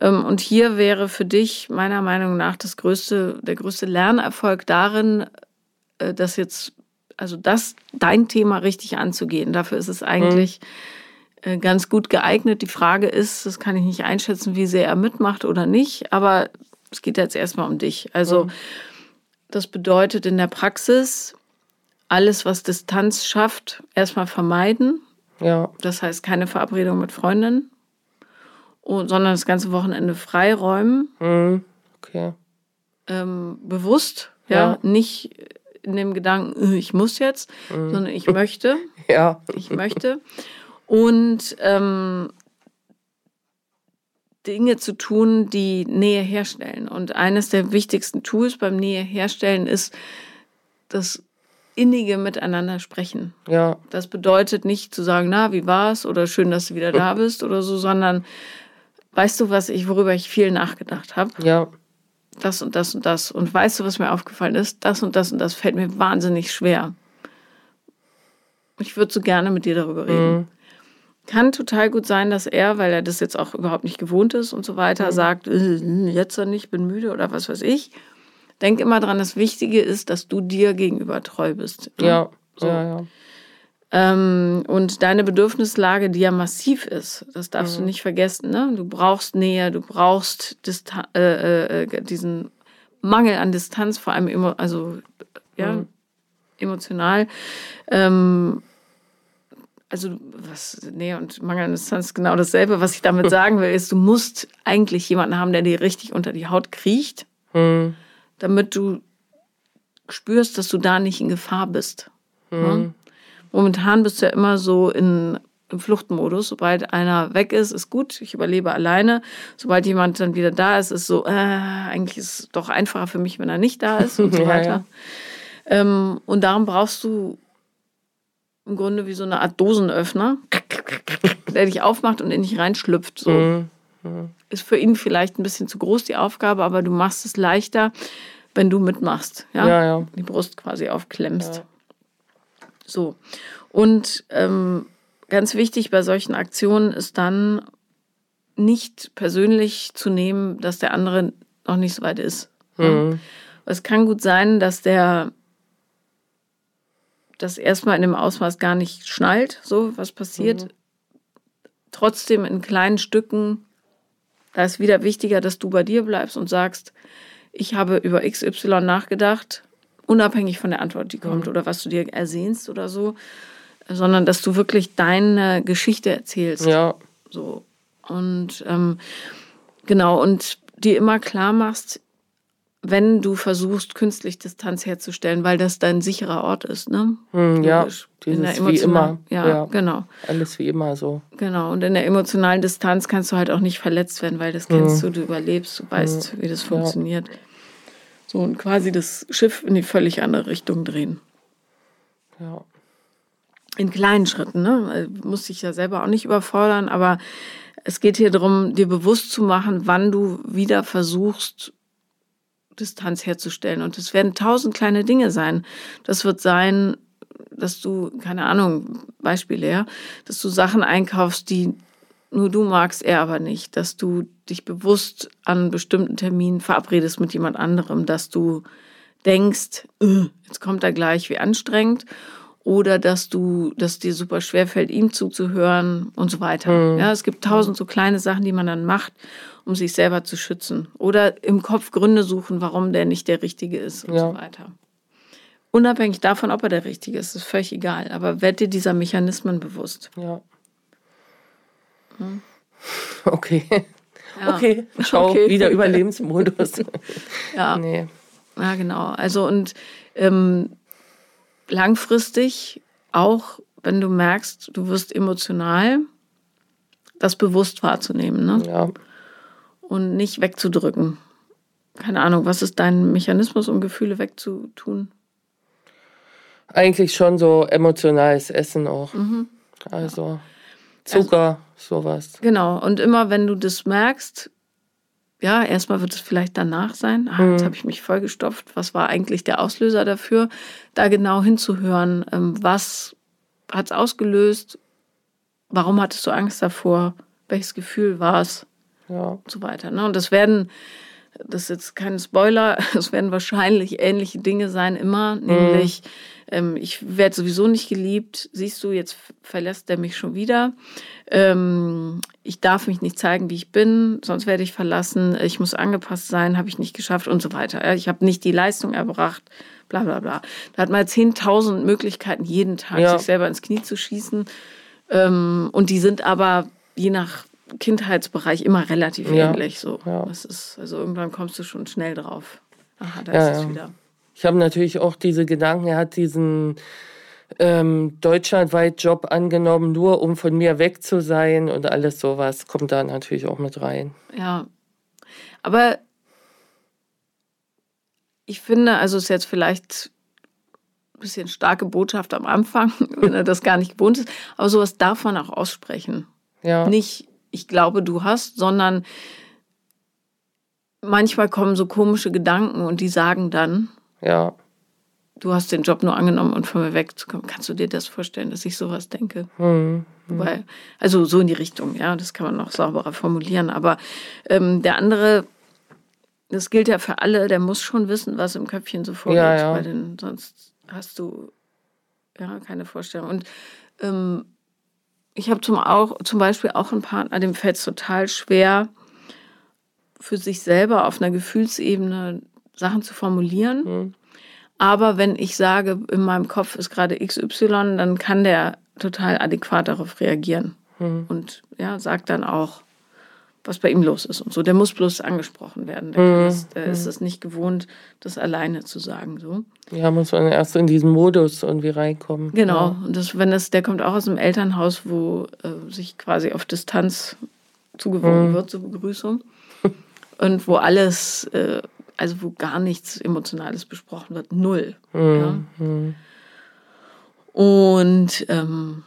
Ähm, und hier wäre für dich meiner Meinung nach das größte, der größte Lernerfolg darin, äh, dass jetzt, also das, dein Thema richtig anzugehen. Dafür ist es eigentlich mhm. ganz gut geeignet. Die Frage ist, das kann ich nicht einschätzen, wie sehr er mitmacht oder nicht, aber es geht jetzt erstmal um dich. Also, mhm. das bedeutet in der Praxis, alles, was Distanz schafft, erstmal vermeiden. Ja. Das heißt, keine Verabredung mit Freundinnen, sondern das ganze Wochenende freiräumen. Mhm. Okay. Ähm, bewusst, ja? ja, nicht in dem Gedanken, äh, ich muss jetzt, mhm. sondern ich möchte. ja. Ich möchte. Und ähm, Dinge zu tun, die Nähe herstellen. Und eines der wichtigsten Tools beim Nähe herstellen ist das innige Miteinander sprechen. Ja. Das bedeutet nicht zu sagen, na, wie war's oder schön, dass du wieder da bist oder so, sondern weißt du, was ich, worüber ich viel nachgedacht habe? Ja. Das und das und das. Und weißt du, was mir aufgefallen ist? Das und das und das fällt mir wahnsinnig schwer. Ich würde so gerne mit dir darüber reden. Mhm. Kann total gut sein, dass er, weil er das jetzt auch überhaupt nicht gewohnt ist und so weiter, mhm. sagt, äh, jetzt nicht, bin müde oder was weiß ich. Denk immer dran, das Wichtige ist, dass du dir gegenüber treu bist. Ne? Ja, so. ja, ja. Ähm, und deine Bedürfnislage, die ja massiv ist, das darfst mhm. du nicht vergessen. Ne? Du brauchst Nähe, du brauchst Distan äh, äh, diesen Mangel an Distanz, vor allem immer, also ja, mhm. emotional. Ähm, also was, nee, und Mangel an Distanz ist genau dasselbe. Was ich damit sagen will, ist, du musst eigentlich jemanden haben, der dir richtig unter die Haut kriecht. Mhm damit du spürst, dass du da nicht in Gefahr bist. Mhm. Momentan bist du ja immer so in, im Fluchtmodus. Sobald einer weg ist, ist gut, ich überlebe alleine. Sobald jemand dann wieder da ist, ist so, äh, eigentlich ist es doch einfacher für mich, wenn er nicht da ist und so weiter. Ja, ja. Ähm, und darum brauchst du im Grunde wie so eine Art Dosenöffner, der dich aufmacht und in dich reinschlüpft. So. Mhm. Ist für ihn vielleicht ein bisschen zu groß, die Aufgabe, aber du machst es leichter, wenn du mitmachst. Ja, ja. ja. Die Brust quasi aufklemmst. So. Und ähm, ganz wichtig bei solchen Aktionen ist dann nicht persönlich zu nehmen, dass der andere noch nicht so weit ist. Mhm. Es kann gut sein, dass der das erstmal in dem Ausmaß gar nicht schnallt, so was passiert. Mhm. Trotzdem in kleinen Stücken da ist wieder wichtiger, dass du bei dir bleibst und sagst, ich habe über XY nachgedacht, unabhängig von der Antwort, die kommt mhm. oder was du dir ersehnst oder so, sondern dass du wirklich deine Geschichte erzählst. Ja. So. Und ähm, genau, und dir immer klar machst, wenn du versuchst, künstlich Distanz herzustellen, weil das dein sicherer Ort ist, ne? Hm, ja, dieses wie immer. Ja, ja, genau. Alles wie immer so. Genau, und in der emotionalen Distanz kannst du halt auch nicht verletzt werden, weil das kennst hm. du, du überlebst, du weißt, hm. wie das funktioniert. Ja. So, und quasi das Schiff in die völlig andere Richtung drehen. Ja. In kleinen Schritten, ne? Muss dich ja selber auch nicht überfordern, aber es geht hier darum, dir bewusst zu machen, wann du wieder versuchst, Distanz herzustellen. Und es werden tausend kleine Dinge sein. Das wird sein, dass du, keine Ahnung, Beispiele, ja, dass du Sachen einkaufst, die nur du magst, er aber nicht. Dass du dich bewusst an bestimmten Terminen verabredest mit jemand anderem, dass du denkst, äh, jetzt kommt er gleich, wie anstrengend. Oder dass du, dass dir super schwer fällt, ihm zuzuhören und so weiter. Mhm. Ja, es gibt tausend so kleine Sachen, die man dann macht um sich selber zu schützen. Oder im Kopf Gründe suchen, warum der nicht der Richtige ist und ja. so weiter. Unabhängig davon, ob er der Richtige ist, ist völlig egal. Aber werd dir dieser Mechanismen bewusst. Ja. Hm? Okay. Ja. Okay, schau, okay. wieder Überlebensmodus. ja. Nee. Ja, genau. Also und ähm, langfristig auch, wenn du merkst, du wirst emotional, das bewusst wahrzunehmen. Ne? Ja. Und nicht wegzudrücken. Keine Ahnung, was ist dein Mechanismus, um Gefühle wegzutun? Eigentlich schon so emotionales Essen auch. Mhm. Also Zucker, also, sowas. Genau. Und immer wenn du das merkst, ja, erstmal wird es vielleicht danach sein. Ah, jetzt mhm. habe ich mich vollgestopft. Was war eigentlich der Auslöser dafür? Da genau hinzuhören, ähm, was hat es ausgelöst? Warum hattest du Angst davor? Welches Gefühl war es? Ja. Und so weiter. Ne? Und das werden, das ist jetzt kein Spoiler, es werden wahrscheinlich ähnliche Dinge sein, immer, mhm. nämlich ähm, ich werde sowieso nicht geliebt. Siehst du, jetzt verlässt er mich schon wieder. Ähm, ich darf mich nicht zeigen, wie ich bin, sonst werde ich verlassen. Ich muss angepasst sein, habe ich nicht geschafft und so weiter. Ich habe nicht die Leistung erbracht, bla bla bla. Da hat man 10.000 Möglichkeiten, jeden Tag ja. sich selber ins Knie zu schießen. Ähm, und die sind aber je nach Kindheitsbereich immer relativ ja. ähnlich. So. Ja. Das ist, also irgendwann kommst du schon schnell drauf. Aha, da ist es wieder. Ich habe natürlich auch diese Gedanken, er hat diesen ähm, deutschlandweit Job angenommen, nur um von mir weg zu sein und alles sowas kommt da natürlich auch mit rein. Ja, aber ich finde, also ist jetzt vielleicht ein bisschen starke Botschaft am Anfang, wenn er das gar nicht gewohnt ist, aber sowas darf man auch aussprechen. Ja. Nicht, ich glaube, du hast, sondern manchmal kommen so komische Gedanken und die sagen dann, ja. Du hast den Job nur angenommen und von mir wegzukommen. Kannst du dir das vorstellen, dass ich sowas denke? Mhm. Wobei, also so in die Richtung, ja, das kann man noch sauberer formulieren. Aber ähm, der andere, das gilt ja für alle, der muss schon wissen, was im Köpfchen so vorgeht. Ja, ja. Weil den, sonst hast du ja keine Vorstellung. Und ähm, ich habe zum, zum Beispiel auch einen Partner, dem fällt es total schwer, für sich selber auf einer Gefühlsebene Sachen zu formulieren. Mhm. Aber wenn ich sage, in meinem Kopf ist gerade XY, dann kann der total adäquat darauf reagieren. Mhm. Und ja, sagt dann auch, was bei ihm los ist und so. Der muss bloß angesprochen werden. Der, mhm. das, der ist es nicht gewohnt, das alleine zu sagen. So. Ja, muss man erst in diesen Modus irgendwie reinkommen. Genau. Ja. Und das, wenn das, der kommt auch aus einem Elternhaus, wo äh, sich quasi auf Distanz zugewogen mhm. wird zur Begrüßung. und wo alles äh, also wo gar nichts Emotionales besprochen wird, null. Mhm. Ja? Und ähm,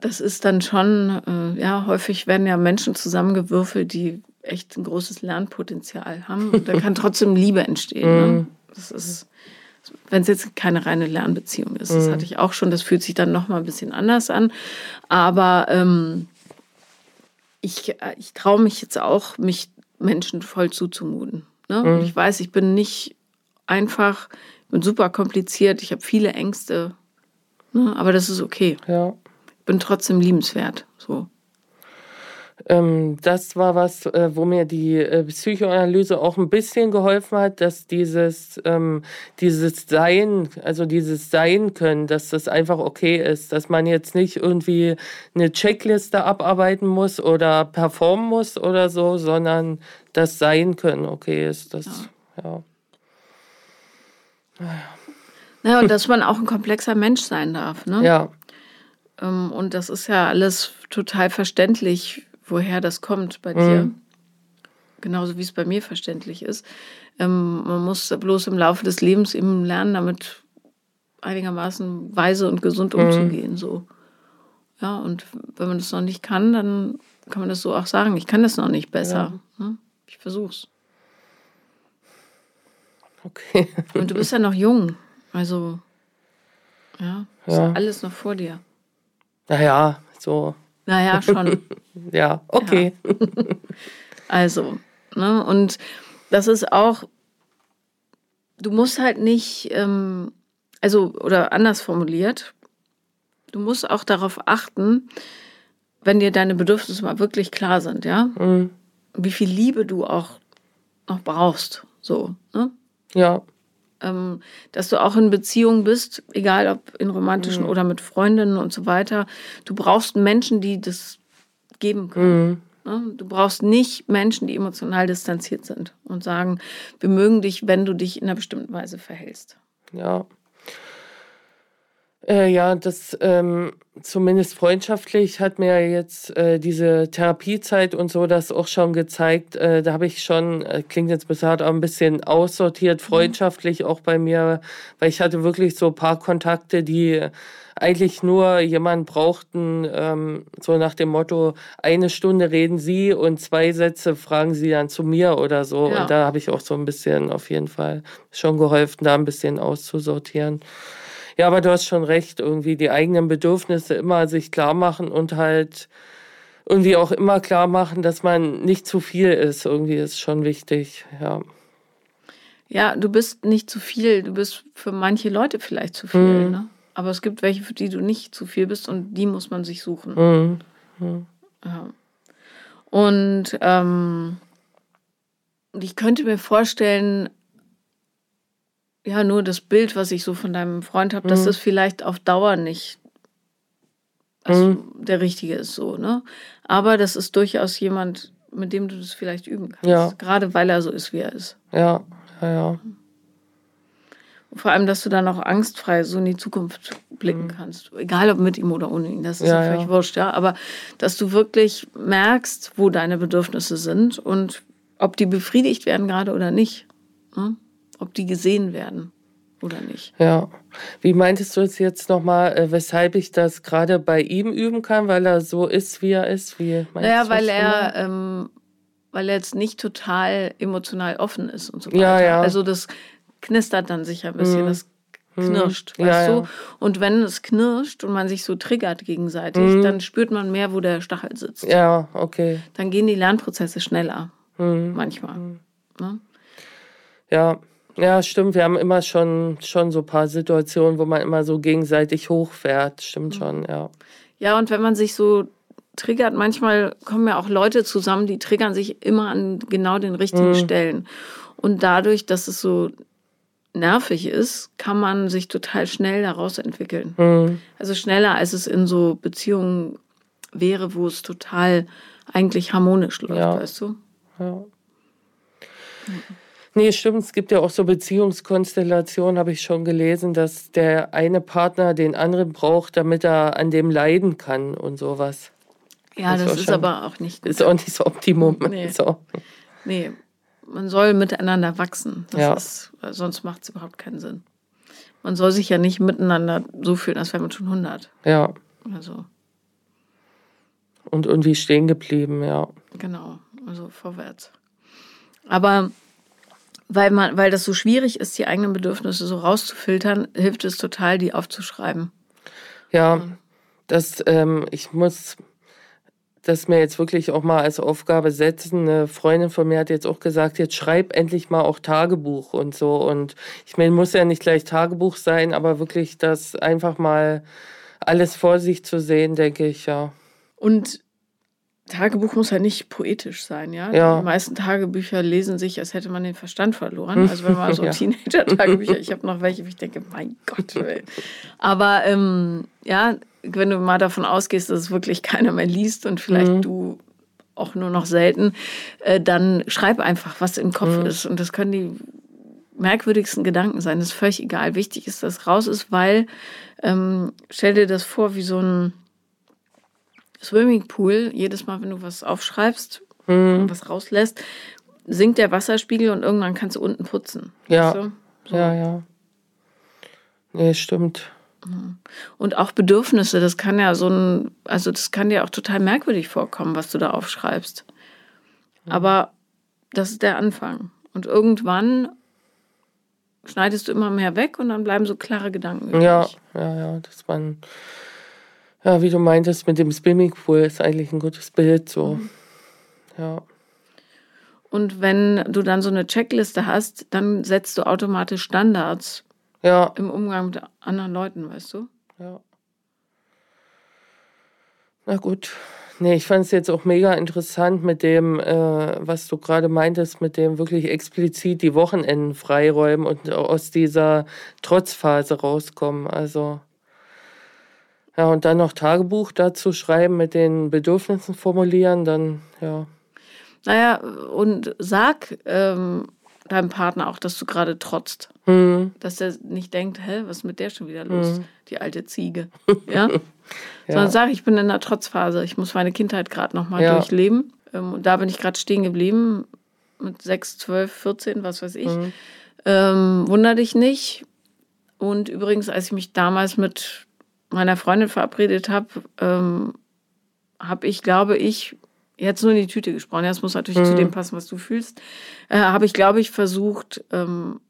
das ist dann schon, äh, ja, häufig werden ja Menschen zusammengewürfelt, die echt ein großes Lernpotenzial haben. Und da kann trotzdem Liebe entstehen. Ne? Mhm. Das ist, wenn es jetzt keine reine Lernbeziehung ist. Das mhm. hatte ich auch schon. Das fühlt sich dann noch mal ein bisschen anders an. Aber ähm, ich, äh, ich traue mich jetzt auch, mich Menschen voll zuzumuten. Ne? Mhm. Und ich weiß, ich bin nicht einfach, ich bin super kompliziert, ich habe viele Ängste, ne? aber das ist okay. Ja. Ich bin trotzdem liebenswert. So. Ähm, das war was, äh, wo mir die äh, Psychoanalyse auch ein bisschen geholfen hat, dass dieses, ähm, dieses Sein, also dieses Sein können, dass das einfach okay ist, dass man jetzt nicht irgendwie eine Checkliste abarbeiten muss oder performen muss oder so, sondern das Sein können okay ist. Das, ja. ja. Naja, und dass man auch ein komplexer Mensch sein darf, ne? Ja. Ähm, und das ist ja alles total verständlich woher das kommt bei dir. Mhm. Genauso wie es bei mir verständlich ist. Ähm, man muss bloß im Laufe des Lebens eben lernen, damit einigermaßen weise und gesund mhm. umzugehen. So. Ja, und wenn man das noch nicht kann, dann kann man das so auch sagen. Ich kann das noch nicht besser. Ja. Ne? Ich versuch's. Okay. Und du bist ja noch jung. Also, ja, ist ja. alles noch vor dir. Naja, so naja, schon. ja, okay. Ja. Also, ne, und das ist auch, du musst halt nicht, ähm, also, oder anders formuliert, du musst auch darauf achten, wenn dir deine Bedürfnisse mal wirklich klar sind, ja, mhm. wie viel Liebe du auch noch brauchst, so, ne? Ja ähm, dass du auch in Beziehungen bist, egal ob in romantischen mhm. oder mit Freundinnen und so weiter. Du brauchst Menschen, die das geben können. Mhm. Du brauchst nicht Menschen, die emotional distanziert sind und sagen, wir mögen dich, wenn du dich in einer bestimmten Weise verhältst. Ja. Äh, ja, das ähm, zumindest freundschaftlich hat mir jetzt äh, diese Therapiezeit und so das auch schon gezeigt. Äh, da habe ich schon, äh, klingt jetzt hart, aber ein bisschen aussortiert, mhm. freundschaftlich mhm. auch bei mir, weil ich hatte wirklich so ein paar Kontakte, die eigentlich nur jemanden brauchten, ähm, so nach dem Motto, eine Stunde reden Sie und zwei Sätze fragen Sie dann zu mir oder so. Ja. Und da habe ich auch so ein bisschen auf jeden Fall schon geholfen, da ein bisschen auszusortieren. Ja, aber du hast schon recht, irgendwie die eigenen Bedürfnisse immer sich klar machen und halt irgendwie auch immer klar machen, dass man nicht zu viel ist. Irgendwie ist schon wichtig, ja. Ja, du bist nicht zu viel. Du bist für manche Leute vielleicht zu viel. Mhm. Ne? Aber es gibt welche, für die du nicht zu viel bist und die muss man sich suchen. Mhm. Mhm. Ja. Und ähm, ich könnte mir vorstellen, ja, nur das Bild, was ich so von deinem Freund habe, mhm. dass das vielleicht auf Dauer nicht also mhm. der Richtige ist so, ne? Aber das ist durchaus jemand, mit dem du das vielleicht üben kannst. Ja. Gerade weil er so ist, wie er ist. Ja, ja, ja. Vor allem, dass du dann auch angstfrei so in die Zukunft blicken mhm. kannst. Egal ob mit ihm oder ohne ihn, das ist ja, ja völlig ja. wurscht, ja. Aber dass du wirklich merkst, wo deine Bedürfnisse sind und ob die befriedigt werden gerade oder nicht. Ne? Ob die gesehen werden oder nicht. Ja. Wie meintest du es jetzt nochmal, äh, weshalb ich das gerade bei ihm üben kann, weil er so ist, wie er ist? Wie naja, weil er, ähm, weil er jetzt nicht total emotional offen ist und so weiter. Ja, ja. Also das knistert dann sicher ein bisschen, mhm. das knirscht, mhm. weißt ja, du? Und wenn es knirscht und man sich so triggert gegenseitig, mhm. dann spürt man mehr, wo der Stachel sitzt. Ja, okay. Dann gehen die Lernprozesse schneller, mhm. manchmal. Mhm. Ne? Ja, ja, stimmt. Wir haben immer schon, schon so ein paar Situationen, wo man immer so gegenseitig hochfährt. Stimmt mhm. schon, ja. Ja, und wenn man sich so triggert, manchmal kommen ja auch Leute zusammen, die triggern sich immer an genau den richtigen mhm. Stellen. Und dadurch, dass es so nervig ist, kann man sich total schnell daraus entwickeln. Mhm. Also schneller, als es in so Beziehungen wäre, wo es total eigentlich harmonisch läuft, ja. weißt du? Ja. Mhm. Nee, stimmt. Es gibt ja auch so Beziehungskonstellationen, habe ich schon gelesen, dass der eine Partner den anderen braucht, damit er an dem leiden kann und sowas. Ja, das, das ist aber auch nicht gut. Ist auch nicht so Optimum. Nee. So. nee. Man soll miteinander wachsen. Das ja. ist, sonst macht es überhaupt keinen Sinn. Man soll sich ja nicht miteinander so fühlen, als wäre man schon 100. Ja. Also. Und irgendwie stehen geblieben, ja. Genau, also vorwärts. Aber weil, man, weil das so schwierig ist, die eigenen Bedürfnisse so rauszufiltern, hilft es total, die aufzuschreiben. Ja, das, ähm, ich muss das mir jetzt wirklich auch mal als Aufgabe setzen. Eine Freundin von mir hat jetzt auch gesagt, jetzt schreib endlich mal auch Tagebuch und so. Und ich meine, muss ja nicht gleich Tagebuch sein, aber wirklich das einfach mal alles vor sich zu sehen, denke ich, ja. Und Tagebuch muss ja nicht poetisch sein, ja? ja? Die meisten Tagebücher lesen sich, als hätte man den Verstand verloren. Also wenn man so ja. Teenager-Tagebücher, ich habe noch welche, wo ich denke, mein Gott. Aber ähm, ja, wenn du mal davon ausgehst, dass es wirklich keiner mehr liest und vielleicht mhm. du auch nur noch selten, äh, dann schreib einfach, was im Kopf mhm. ist. Und das können die merkwürdigsten Gedanken sein. Das ist völlig egal. Wichtig ist, dass es raus ist, weil ähm, stell dir das vor wie so ein Swimmingpool, jedes Mal, wenn du was aufschreibst mhm. und was rauslässt, sinkt der Wasserspiegel und irgendwann kannst du unten putzen. Ja. Weißt du? so. Ja, ja. Nee, stimmt. Und auch Bedürfnisse, das kann ja so ein, also das kann dir auch total merkwürdig vorkommen, was du da aufschreibst. Aber das ist der Anfang. Und irgendwann schneidest du immer mehr weg und dann bleiben so klare Gedanken übrig. Ja, ja, ja, dass man ja, wie du meintest, mit dem Swimmingpool ist eigentlich ein gutes Bild so. Mhm. Ja. Und wenn du dann so eine Checkliste hast, dann setzt du automatisch Standards ja. im Umgang mit anderen Leuten, weißt du? Ja. Na gut. Nee, ich fand es jetzt auch mega interessant mit dem, äh, was du gerade meintest, mit dem wirklich explizit die Wochenenden freiräumen und aus dieser Trotzphase rauskommen. Also Ja, und dann noch Tagebuch dazu schreiben, mit den Bedürfnissen formulieren, dann, ja. Naja, und sag ähm, deinem Partner auch, dass du gerade trotzt. Hm. Dass er nicht denkt, hä, was ist mit der schon wieder los? Hm. Die alte Ziege. Ja? Sondern sag, ich bin in einer Trotzphase. Ich muss meine Kindheit gerade nochmal Ja. durchleben. Ähm, und da bin ich gerade stehen geblieben. Mit 6, 12, 14, was weiß ich. Mhm. Ähm, wunder dich nicht. Und übrigens, als ich mich damals mit meiner Freundin verabredet habe, ähm, habe ich, glaube ich, jetzt nur in die Tüte gesprochen. Das muss natürlich Mhm. zu dem passen, was du fühlst. Äh, habe ich, glaube ich, versucht, ähm,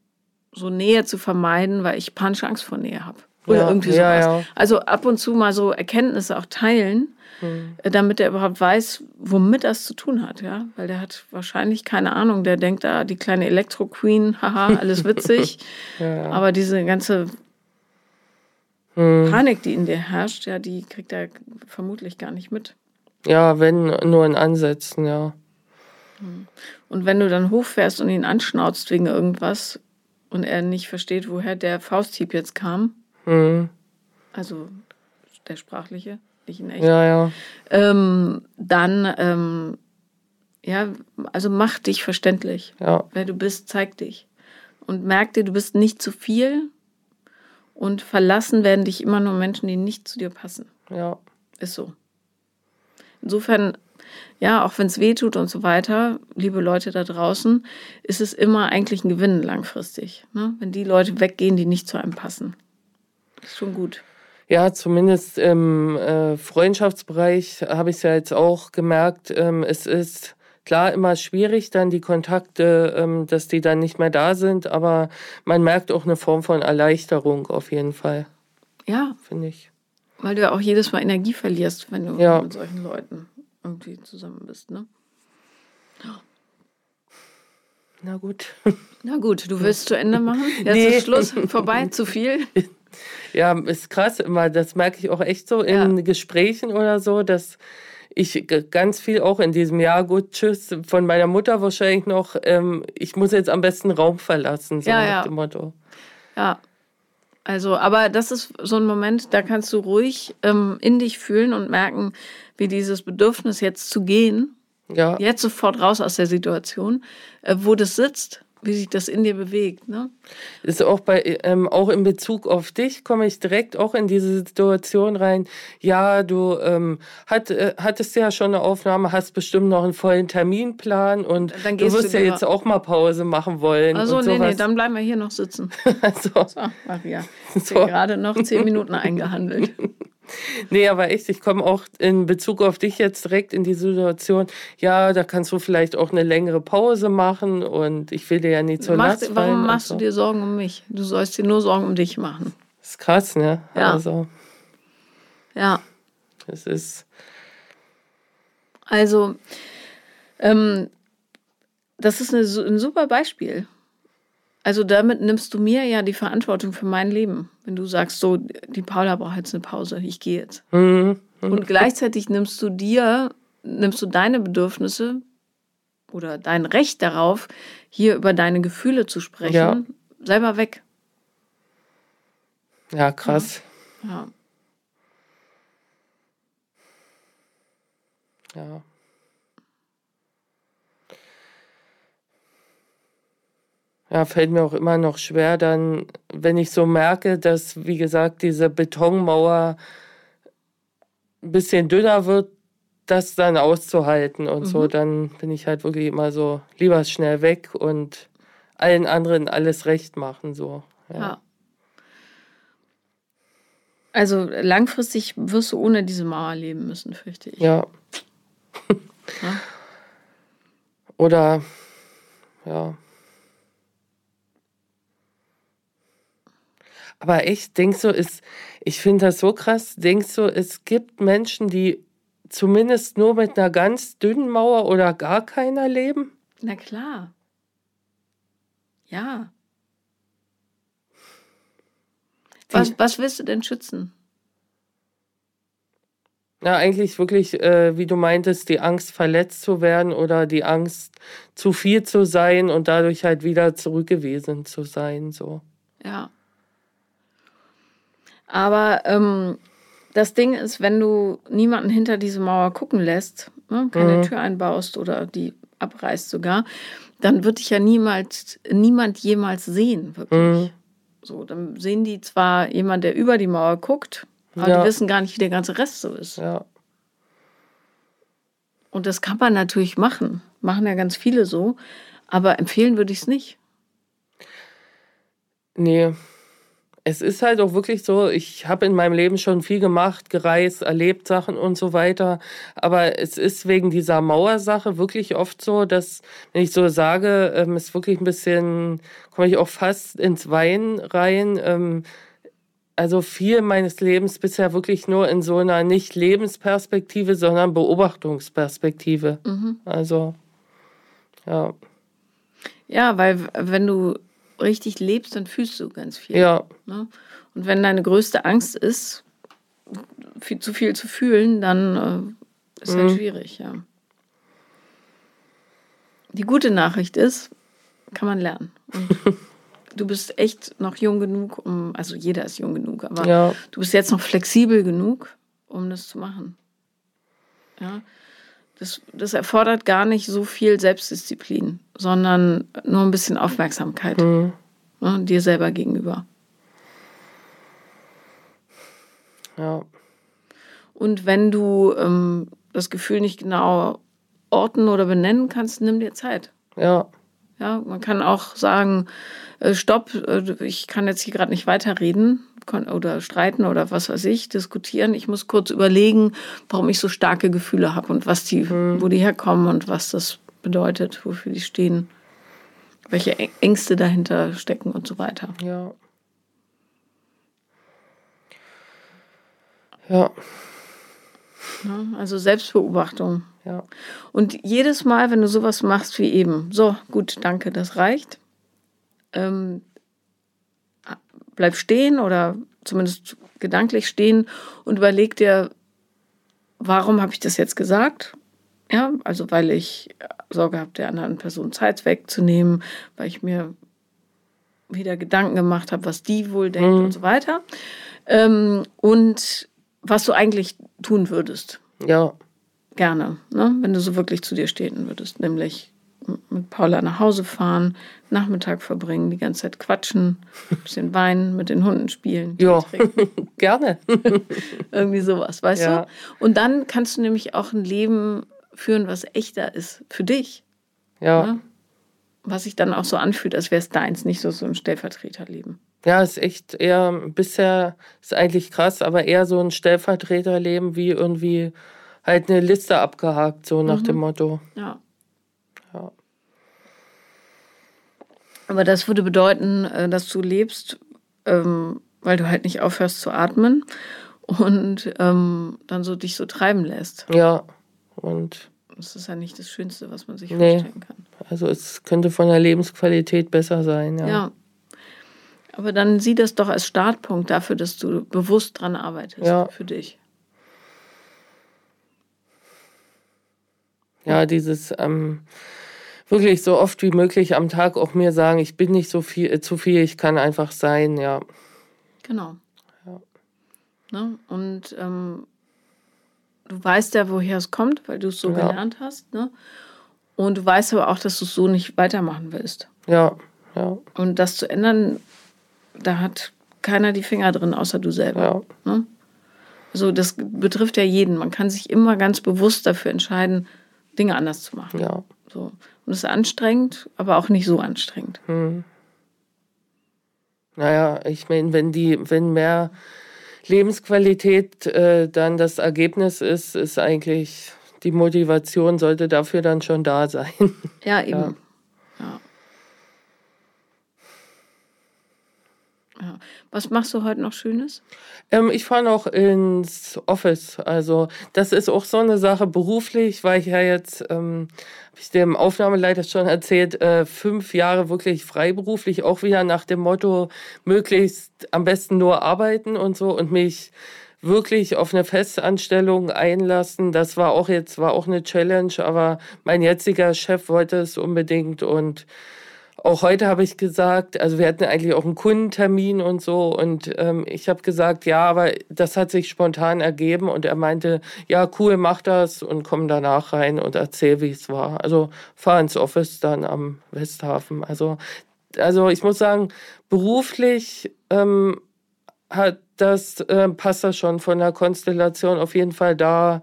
so Nähe zu vermeiden, weil ich panische Angst vor Nähe habe. Oder Ja, irgendwie sowas. ja, ja. Also ab und zu mal so Erkenntnisse auch teilen, Mhm. äh, damit er überhaupt weiß, womit das zu tun hat, ja. Weil der hat wahrscheinlich keine Ahnung, der denkt da, die kleine Elektro-Queen, haha, alles witzig. Aber diese ganze Hm. Panik, die in dir herrscht, ja, die kriegt er vermutlich gar nicht mit. ja, wenn nur in Ansätzen, ja. Und wenn du dann hochfährst und ihn anschnauzt wegen irgendwas und er nicht versteht, woher der Fausthieb jetzt kam, Hm. also der sprachliche, nicht in echt, Ja, ja. ähm, dann, ähm, ja, also mach dich verständlich. Ja, Wer du bist, zeig dich. Und merk dir, du bist nicht zu viel und verlassen werden dich immer nur Menschen, die nicht zu dir passen. ja. Ist so. Insofern, ja, auch wenn es weh tut und so weiter, liebe Leute da draußen, ist es immer eigentlich ein Gewinn langfristig. Ne? Wenn die Leute weggehen, die nicht zu einem passen. Ist schon gut. Ja, zumindest im äh, Freundschaftsbereich habe ich es ja jetzt auch gemerkt. Ähm, es ist klar immer schwierig, dann die Kontakte, ähm, dass die dann nicht mehr da sind, aber man merkt auch eine Form von Erleichterung auf jeden Fall, Ja, finde ich. weil du ja auch jedes Mal Energie verlierst, wenn du Ja. mit solchen Leuten irgendwie zusammen bist. Ne? Na gut. Na gut, du willst zu Ende machen? Jetzt Nee. ist Schluss, vorbei, zu viel. Ja, ist krass immer. Das merke ich auch echt so in Gesprächen oder so, dass ich g- ganz viel auch in diesem Jahr, gut, tschüss, von meiner Mutter wahrscheinlich noch, ähm, ich muss jetzt am besten Raum verlassen, so Ja, nach ja. dem Motto. Ja. Also, aber das ist so ein Moment, da kannst du ruhig ähm, in dich fühlen und merken, wie dieses Bedürfnis jetzt zu gehen, Ja, jetzt sofort raus aus der Situation, äh, wo das sitzt, wie sich das in dir bewegt. Ne? ist auch bei, ähm, auch in Bezug auf dich komme ich direkt auch in diese Situation rein. Ja, du ähm, hat, äh, hattest ja schon eine Aufnahme, hast bestimmt noch einen vollen Terminplan und Dann du wirst du ja jetzt auch mal Pause machen wollen. Also, nee, sowas. nee, dann bleiben wir hier noch sitzen. also, So, Maria. So. So. gerade noch zehn Minuten eingehandelt. Nee, aber echt, ich komme auch in Bezug auf dich jetzt direkt in die Situation, ja, da kannst du vielleicht auch eine längere Pause machen und ich will dir ja nie zur Last fallen. warum machst so. du dir Sorgen um mich? Du sollst dir nur Sorgen um dich machen. ist krass, ne? Ja. Also, Ja. es ist, Also, ähm, das ist eine, ein super Beispiel. Also damit nimmst du mir ja die Verantwortung für mein Leben. Wenn du sagst, so, die Paula braucht jetzt eine Pause, ich gehe jetzt. hm, Und gleichzeitig nimmst du dir, nimmst du deine Bedürfnisse oder dein Recht darauf, hier über deine Gefühle zu sprechen, Ja. selber weg. ja, krass. Ja. Ja. Ja, fällt mir auch immer noch schwer, dann, wenn ich so merke, dass, wie gesagt, diese Betonmauer ein bisschen dünner wird, das dann auszuhalten und so, dann bin ich halt wirklich immer so, lieber schnell weg und allen anderen alles recht machen, so. Ja. Ja. Also langfristig wirst du ohne diese Mauer leben müssen, fürchte ich. Ja. Ja. Oder, ja. Aber echt, denkst du, ist, ich finde das so krass, denkst du, es gibt Menschen, die zumindest nur mit einer ganz dünnen Mauer oder gar keiner leben? Na klar. Ja. Was, was willst du denn schützen? Ja, eigentlich wirklich, äh, wie du meintest, die Angst, verletzt zu werden oder die Angst, zu viel zu sein und dadurch halt wieder zurückgewiesen zu sein, so. Ja. Aber ähm, das Ding ist, wenn du niemanden hinter diese Mauer gucken lässt, ne, keine mhm. Tür einbaust oder die abreißt sogar, dann wird dich ja niemals, niemand jemals sehen, wirklich. Mhm. So, dann sehen die zwar jemand, der über die Mauer guckt, aber ja. die wissen gar nicht, wie der ganze Rest so ist. Ja. Und das kann man natürlich machen. Machen ja ganz viele so. Aber empfehlen würde ich es nicht. Nee, es ist halt auch wirklich so, ich habe in meinem Leben schon viel gemacht, gereist, erlebt Sachen und so weiter. Aber es ist wegen dieser Mauersache wirklich oft so, dass, wenn ich so sage, ähm, ist wirklich ein bisschen, komme ich auch fast ins Wein rein. Ähm, also viel meines Lebens bisher wirklich nur in so einer nicht Lebensperspektive, sondern Beobachtungsperspektive. Mhm. Also, ja. Ja, weil wenn du richtig lebst, dann fühlst du ganz viel. Ja. Ne? Und wenn deine größte Angst ist, viel, zu viel zu fühlen, dann äh, ist halt mhm. halt schwierig, ja. Die gute Nachricht ist, kann man lernen. Du bist echt noch jung genug, um, also jeder ist jung genug, aber ja. du bist jetzt noch flexibel genug, um das zu machen. Ja. Das, das erfordert gar nicht so viel Selbstdisziplin, sondern nur ein bisschen Aufmerksamkeit mhm. ne, dir selber gegenüber. Ja. Und wenn du ähm, das Gefühl nicht genau orten oder benennen kannst, nimm dir Zeit. Ja. Ja, man kann auch sagen, äh, stopp, äh, ich kann jetzt hier gerade nicht weiterreden oder streiten oder was weiß ich, diskutieren. Ich muss kurz überlegen, warum ich so starke Gefühle habe und was die, mhm. wo die herkommen und was das bedeutet, wofür die stehen, welche Ängste dahinter stecken und so weiter. Ja. Ja. ja also Selbstbeobachtung. Ja. Und jedes Mal, wenn du sowas machst wie eben, so, gut, danke, das reicht, ähm, bleib stehen oder zumindest gedanklich stehen und überleg dir, warum habe ich das jetzt gesagt? Ja, also weil ich Sorge habe, der anderen Person Zeit wegzunehmen, weil ich mir wieder Gedanken gemacht habe, was die wohl denkt mhm. und so weiter. Ähm, und was du eigentlich tun würdest. Ja. Gerne, ne? wenn du so wirklich zu dir stehen würdest, nämlich mit Paula nach Hause fahren, Nachmittag verbringen, die ganze Zeit quatschen, ein bisschen weinen, mit den Hunden spielen. Ja, gerne. Irgendwie sowas, weißt ja. du? Und dann kannst du nämlich auch ein Leben führen, was echter ist für dich. Ja. Ne? Was sich dann auch so anfühlt, als wäre es deins, nicht so, so ein Stellvertreterleben. Ja, ist echt eher, bisher ist eigentlich krass, aber eher so ein Stellvertreterleben wie irgendwie halt eine Liste abgehakt, so nach mhm. dem Motto. Ja. Ja. Aber das würde bedeuten, äh, dass du lebst, ähm, weil du halt nicht aufhörst zu atmen und ähm, dann so dich so treiben lässt. Ja, und. Das ist ja nicht das Schönste, was man sich nee. vorstellen kann. Also es könnte von der Lebensqualität besser sein, ja. Ja. Aber dann sieh das doch als Startpunkt dafür, dass du bewusst dran arbeitest ja. für dich. Ja, dieses ähm, wirklich so oft wie möglich am Tag auch mir sagen, ich bin nicht so viel, äh, zu viel, ich kann einfach sein, ja. Genau. Ja. Ne? Und ähm, du weißt ja, woher es kommt, weil du es so ja. gelernt hast. Ne? Und du weißt aber auch, dass du es so nicht weitermachen willst. Ja, ja. Und das zu ändern, da hat keiner die Finger drin, außer du selber. Ja. Ne? Also das betrifft ja jeden. Man kann sich immer ganz bewusst dafür entscheiden, Dinge anders zu machen. Ja. So. Und es ist anstrengend, aber auch nicht so anstrengend. Hm. Naja, ich meine, wenn die, wenn mehr Lebensqualität äh, dann das Ergebnis ist, ist eigentlich die Motivation sollte dafür dann schon da sein. Ja, eben. Ja. Ja. Was machst du heute noch Schönes? Ähm, ich fahre noch ins Office. Also das ist auch so eine Sache beruflich, weil ich ja jetzt, ähm, habe ich dem Aufnahmeleiter schon erzählt, äh, fünf Jahre wirklich freiberuflich, auch wieder nach dem Motto, möglichst am besten nur arbeiten und so und mich wirklich auf eine Festanstellung einlassen. Das war auch jetzt, war auch eine Challenge, aber mein jetziger Chef wollte es unbedingt und auch heute habe ich gesagt, also wir hatten eigentlich auch einen Kundentermin und so und ähm, ich habe gesagt, ja, aber das hat sich spontan ergeben und er meinte, ja, cool, mach das und komm danach rein und erzähl, wie es war. Also fahr ins Office dann am Westhafen. Also, also ich muss sagen, beruflich ähm, hat das, äh, passt das schon von der Konstellation auf jeden Fall da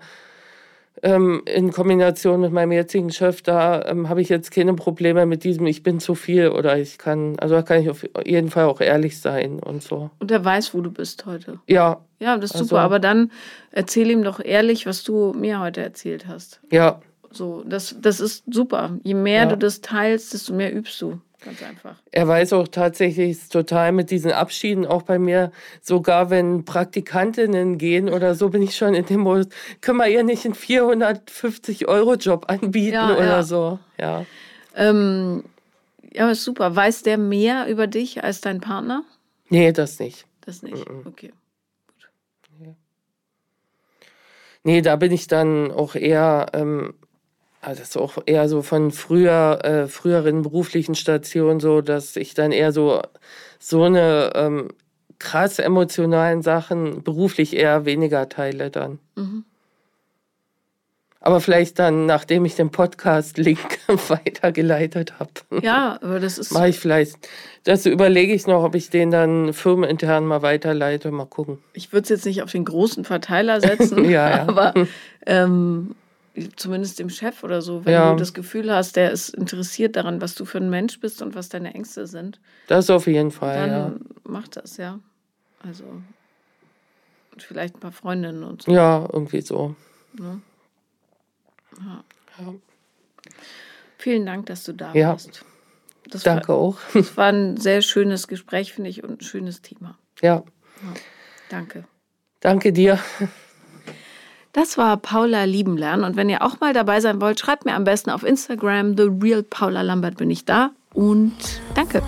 ähm, in Kombination mit meinem jetzigen Chef, da ähm, habe ich jetzt keine Probleme mit diesem, ich bin zu viel oder ich kann, also da kann ich auf jeden Fall auch ehrlich sein und so. Und er weiß, wo du bist heute. Ja. Ja, das ist also, super. Aber dann erzähl ihm doch ehrlich, was du mir heute erzählt hast. Ja. So, das, das ist super. Je mehr ja. du das teilst, desto mehr übst du. Ganz einfach. Er weiß auch tatsächlich total mit diesen Abschieden, auch bei mir, sogar wenn Praktikantinnen gehen oder so, bin ich schon in dem Modus, können wir ihr nicht einen 450-Euro-Job anbieten ja, oder ja. so. Ja. Ähm, ja, ist super. Weiß der mehr über dich als dein Partner? Nee, das nicht. Das nicht, mhm. okay. Gut. Nee, da bin ich dann auch eher ähm, das ist auch eher so von früher, äh, früheren beruflichen Stationen so, dass ich dann eher so, so eine ähm, krass emotionalen Sachen beruflich eher weniger teile dann. Mhm. Aber vielleicht dann, nachdem ich den Podcast-Link weitergeleitet habe. Ja, aber das ist. Mache ich vielleicht. Das überlege ich noch, ob ich den dann firmenintern mal weiterleite. Mal gucken. Ich würde es jetzt nicht auf den großen Verteiler setzen, ja, ja. aber ähm, zumindest dem Chef oder so, wenn ja. du das Gefühl hast, der ist interessiert daran, was du für ein Mensch bist und was deine Ängste sind. Das auf jeden Fall, dann ja. mach das, ja. Also und vielleicht ein paar Freundinnen und so. Ja, irgendwie so. Ne? Ja. ja. Vielen Dank, dass du da warst. Das Danke war, auch. Es war ein sehr schönes Gespräch, finde ich, und ein schönes Thema. Ja. Danke. Danke dir. Das war Paula Liebenlern. Und wenn ihr auch mal dabei sein wollt, schreibt mir am besten auf Instagram. The Real Paula Lambert bin ich da. Und danke.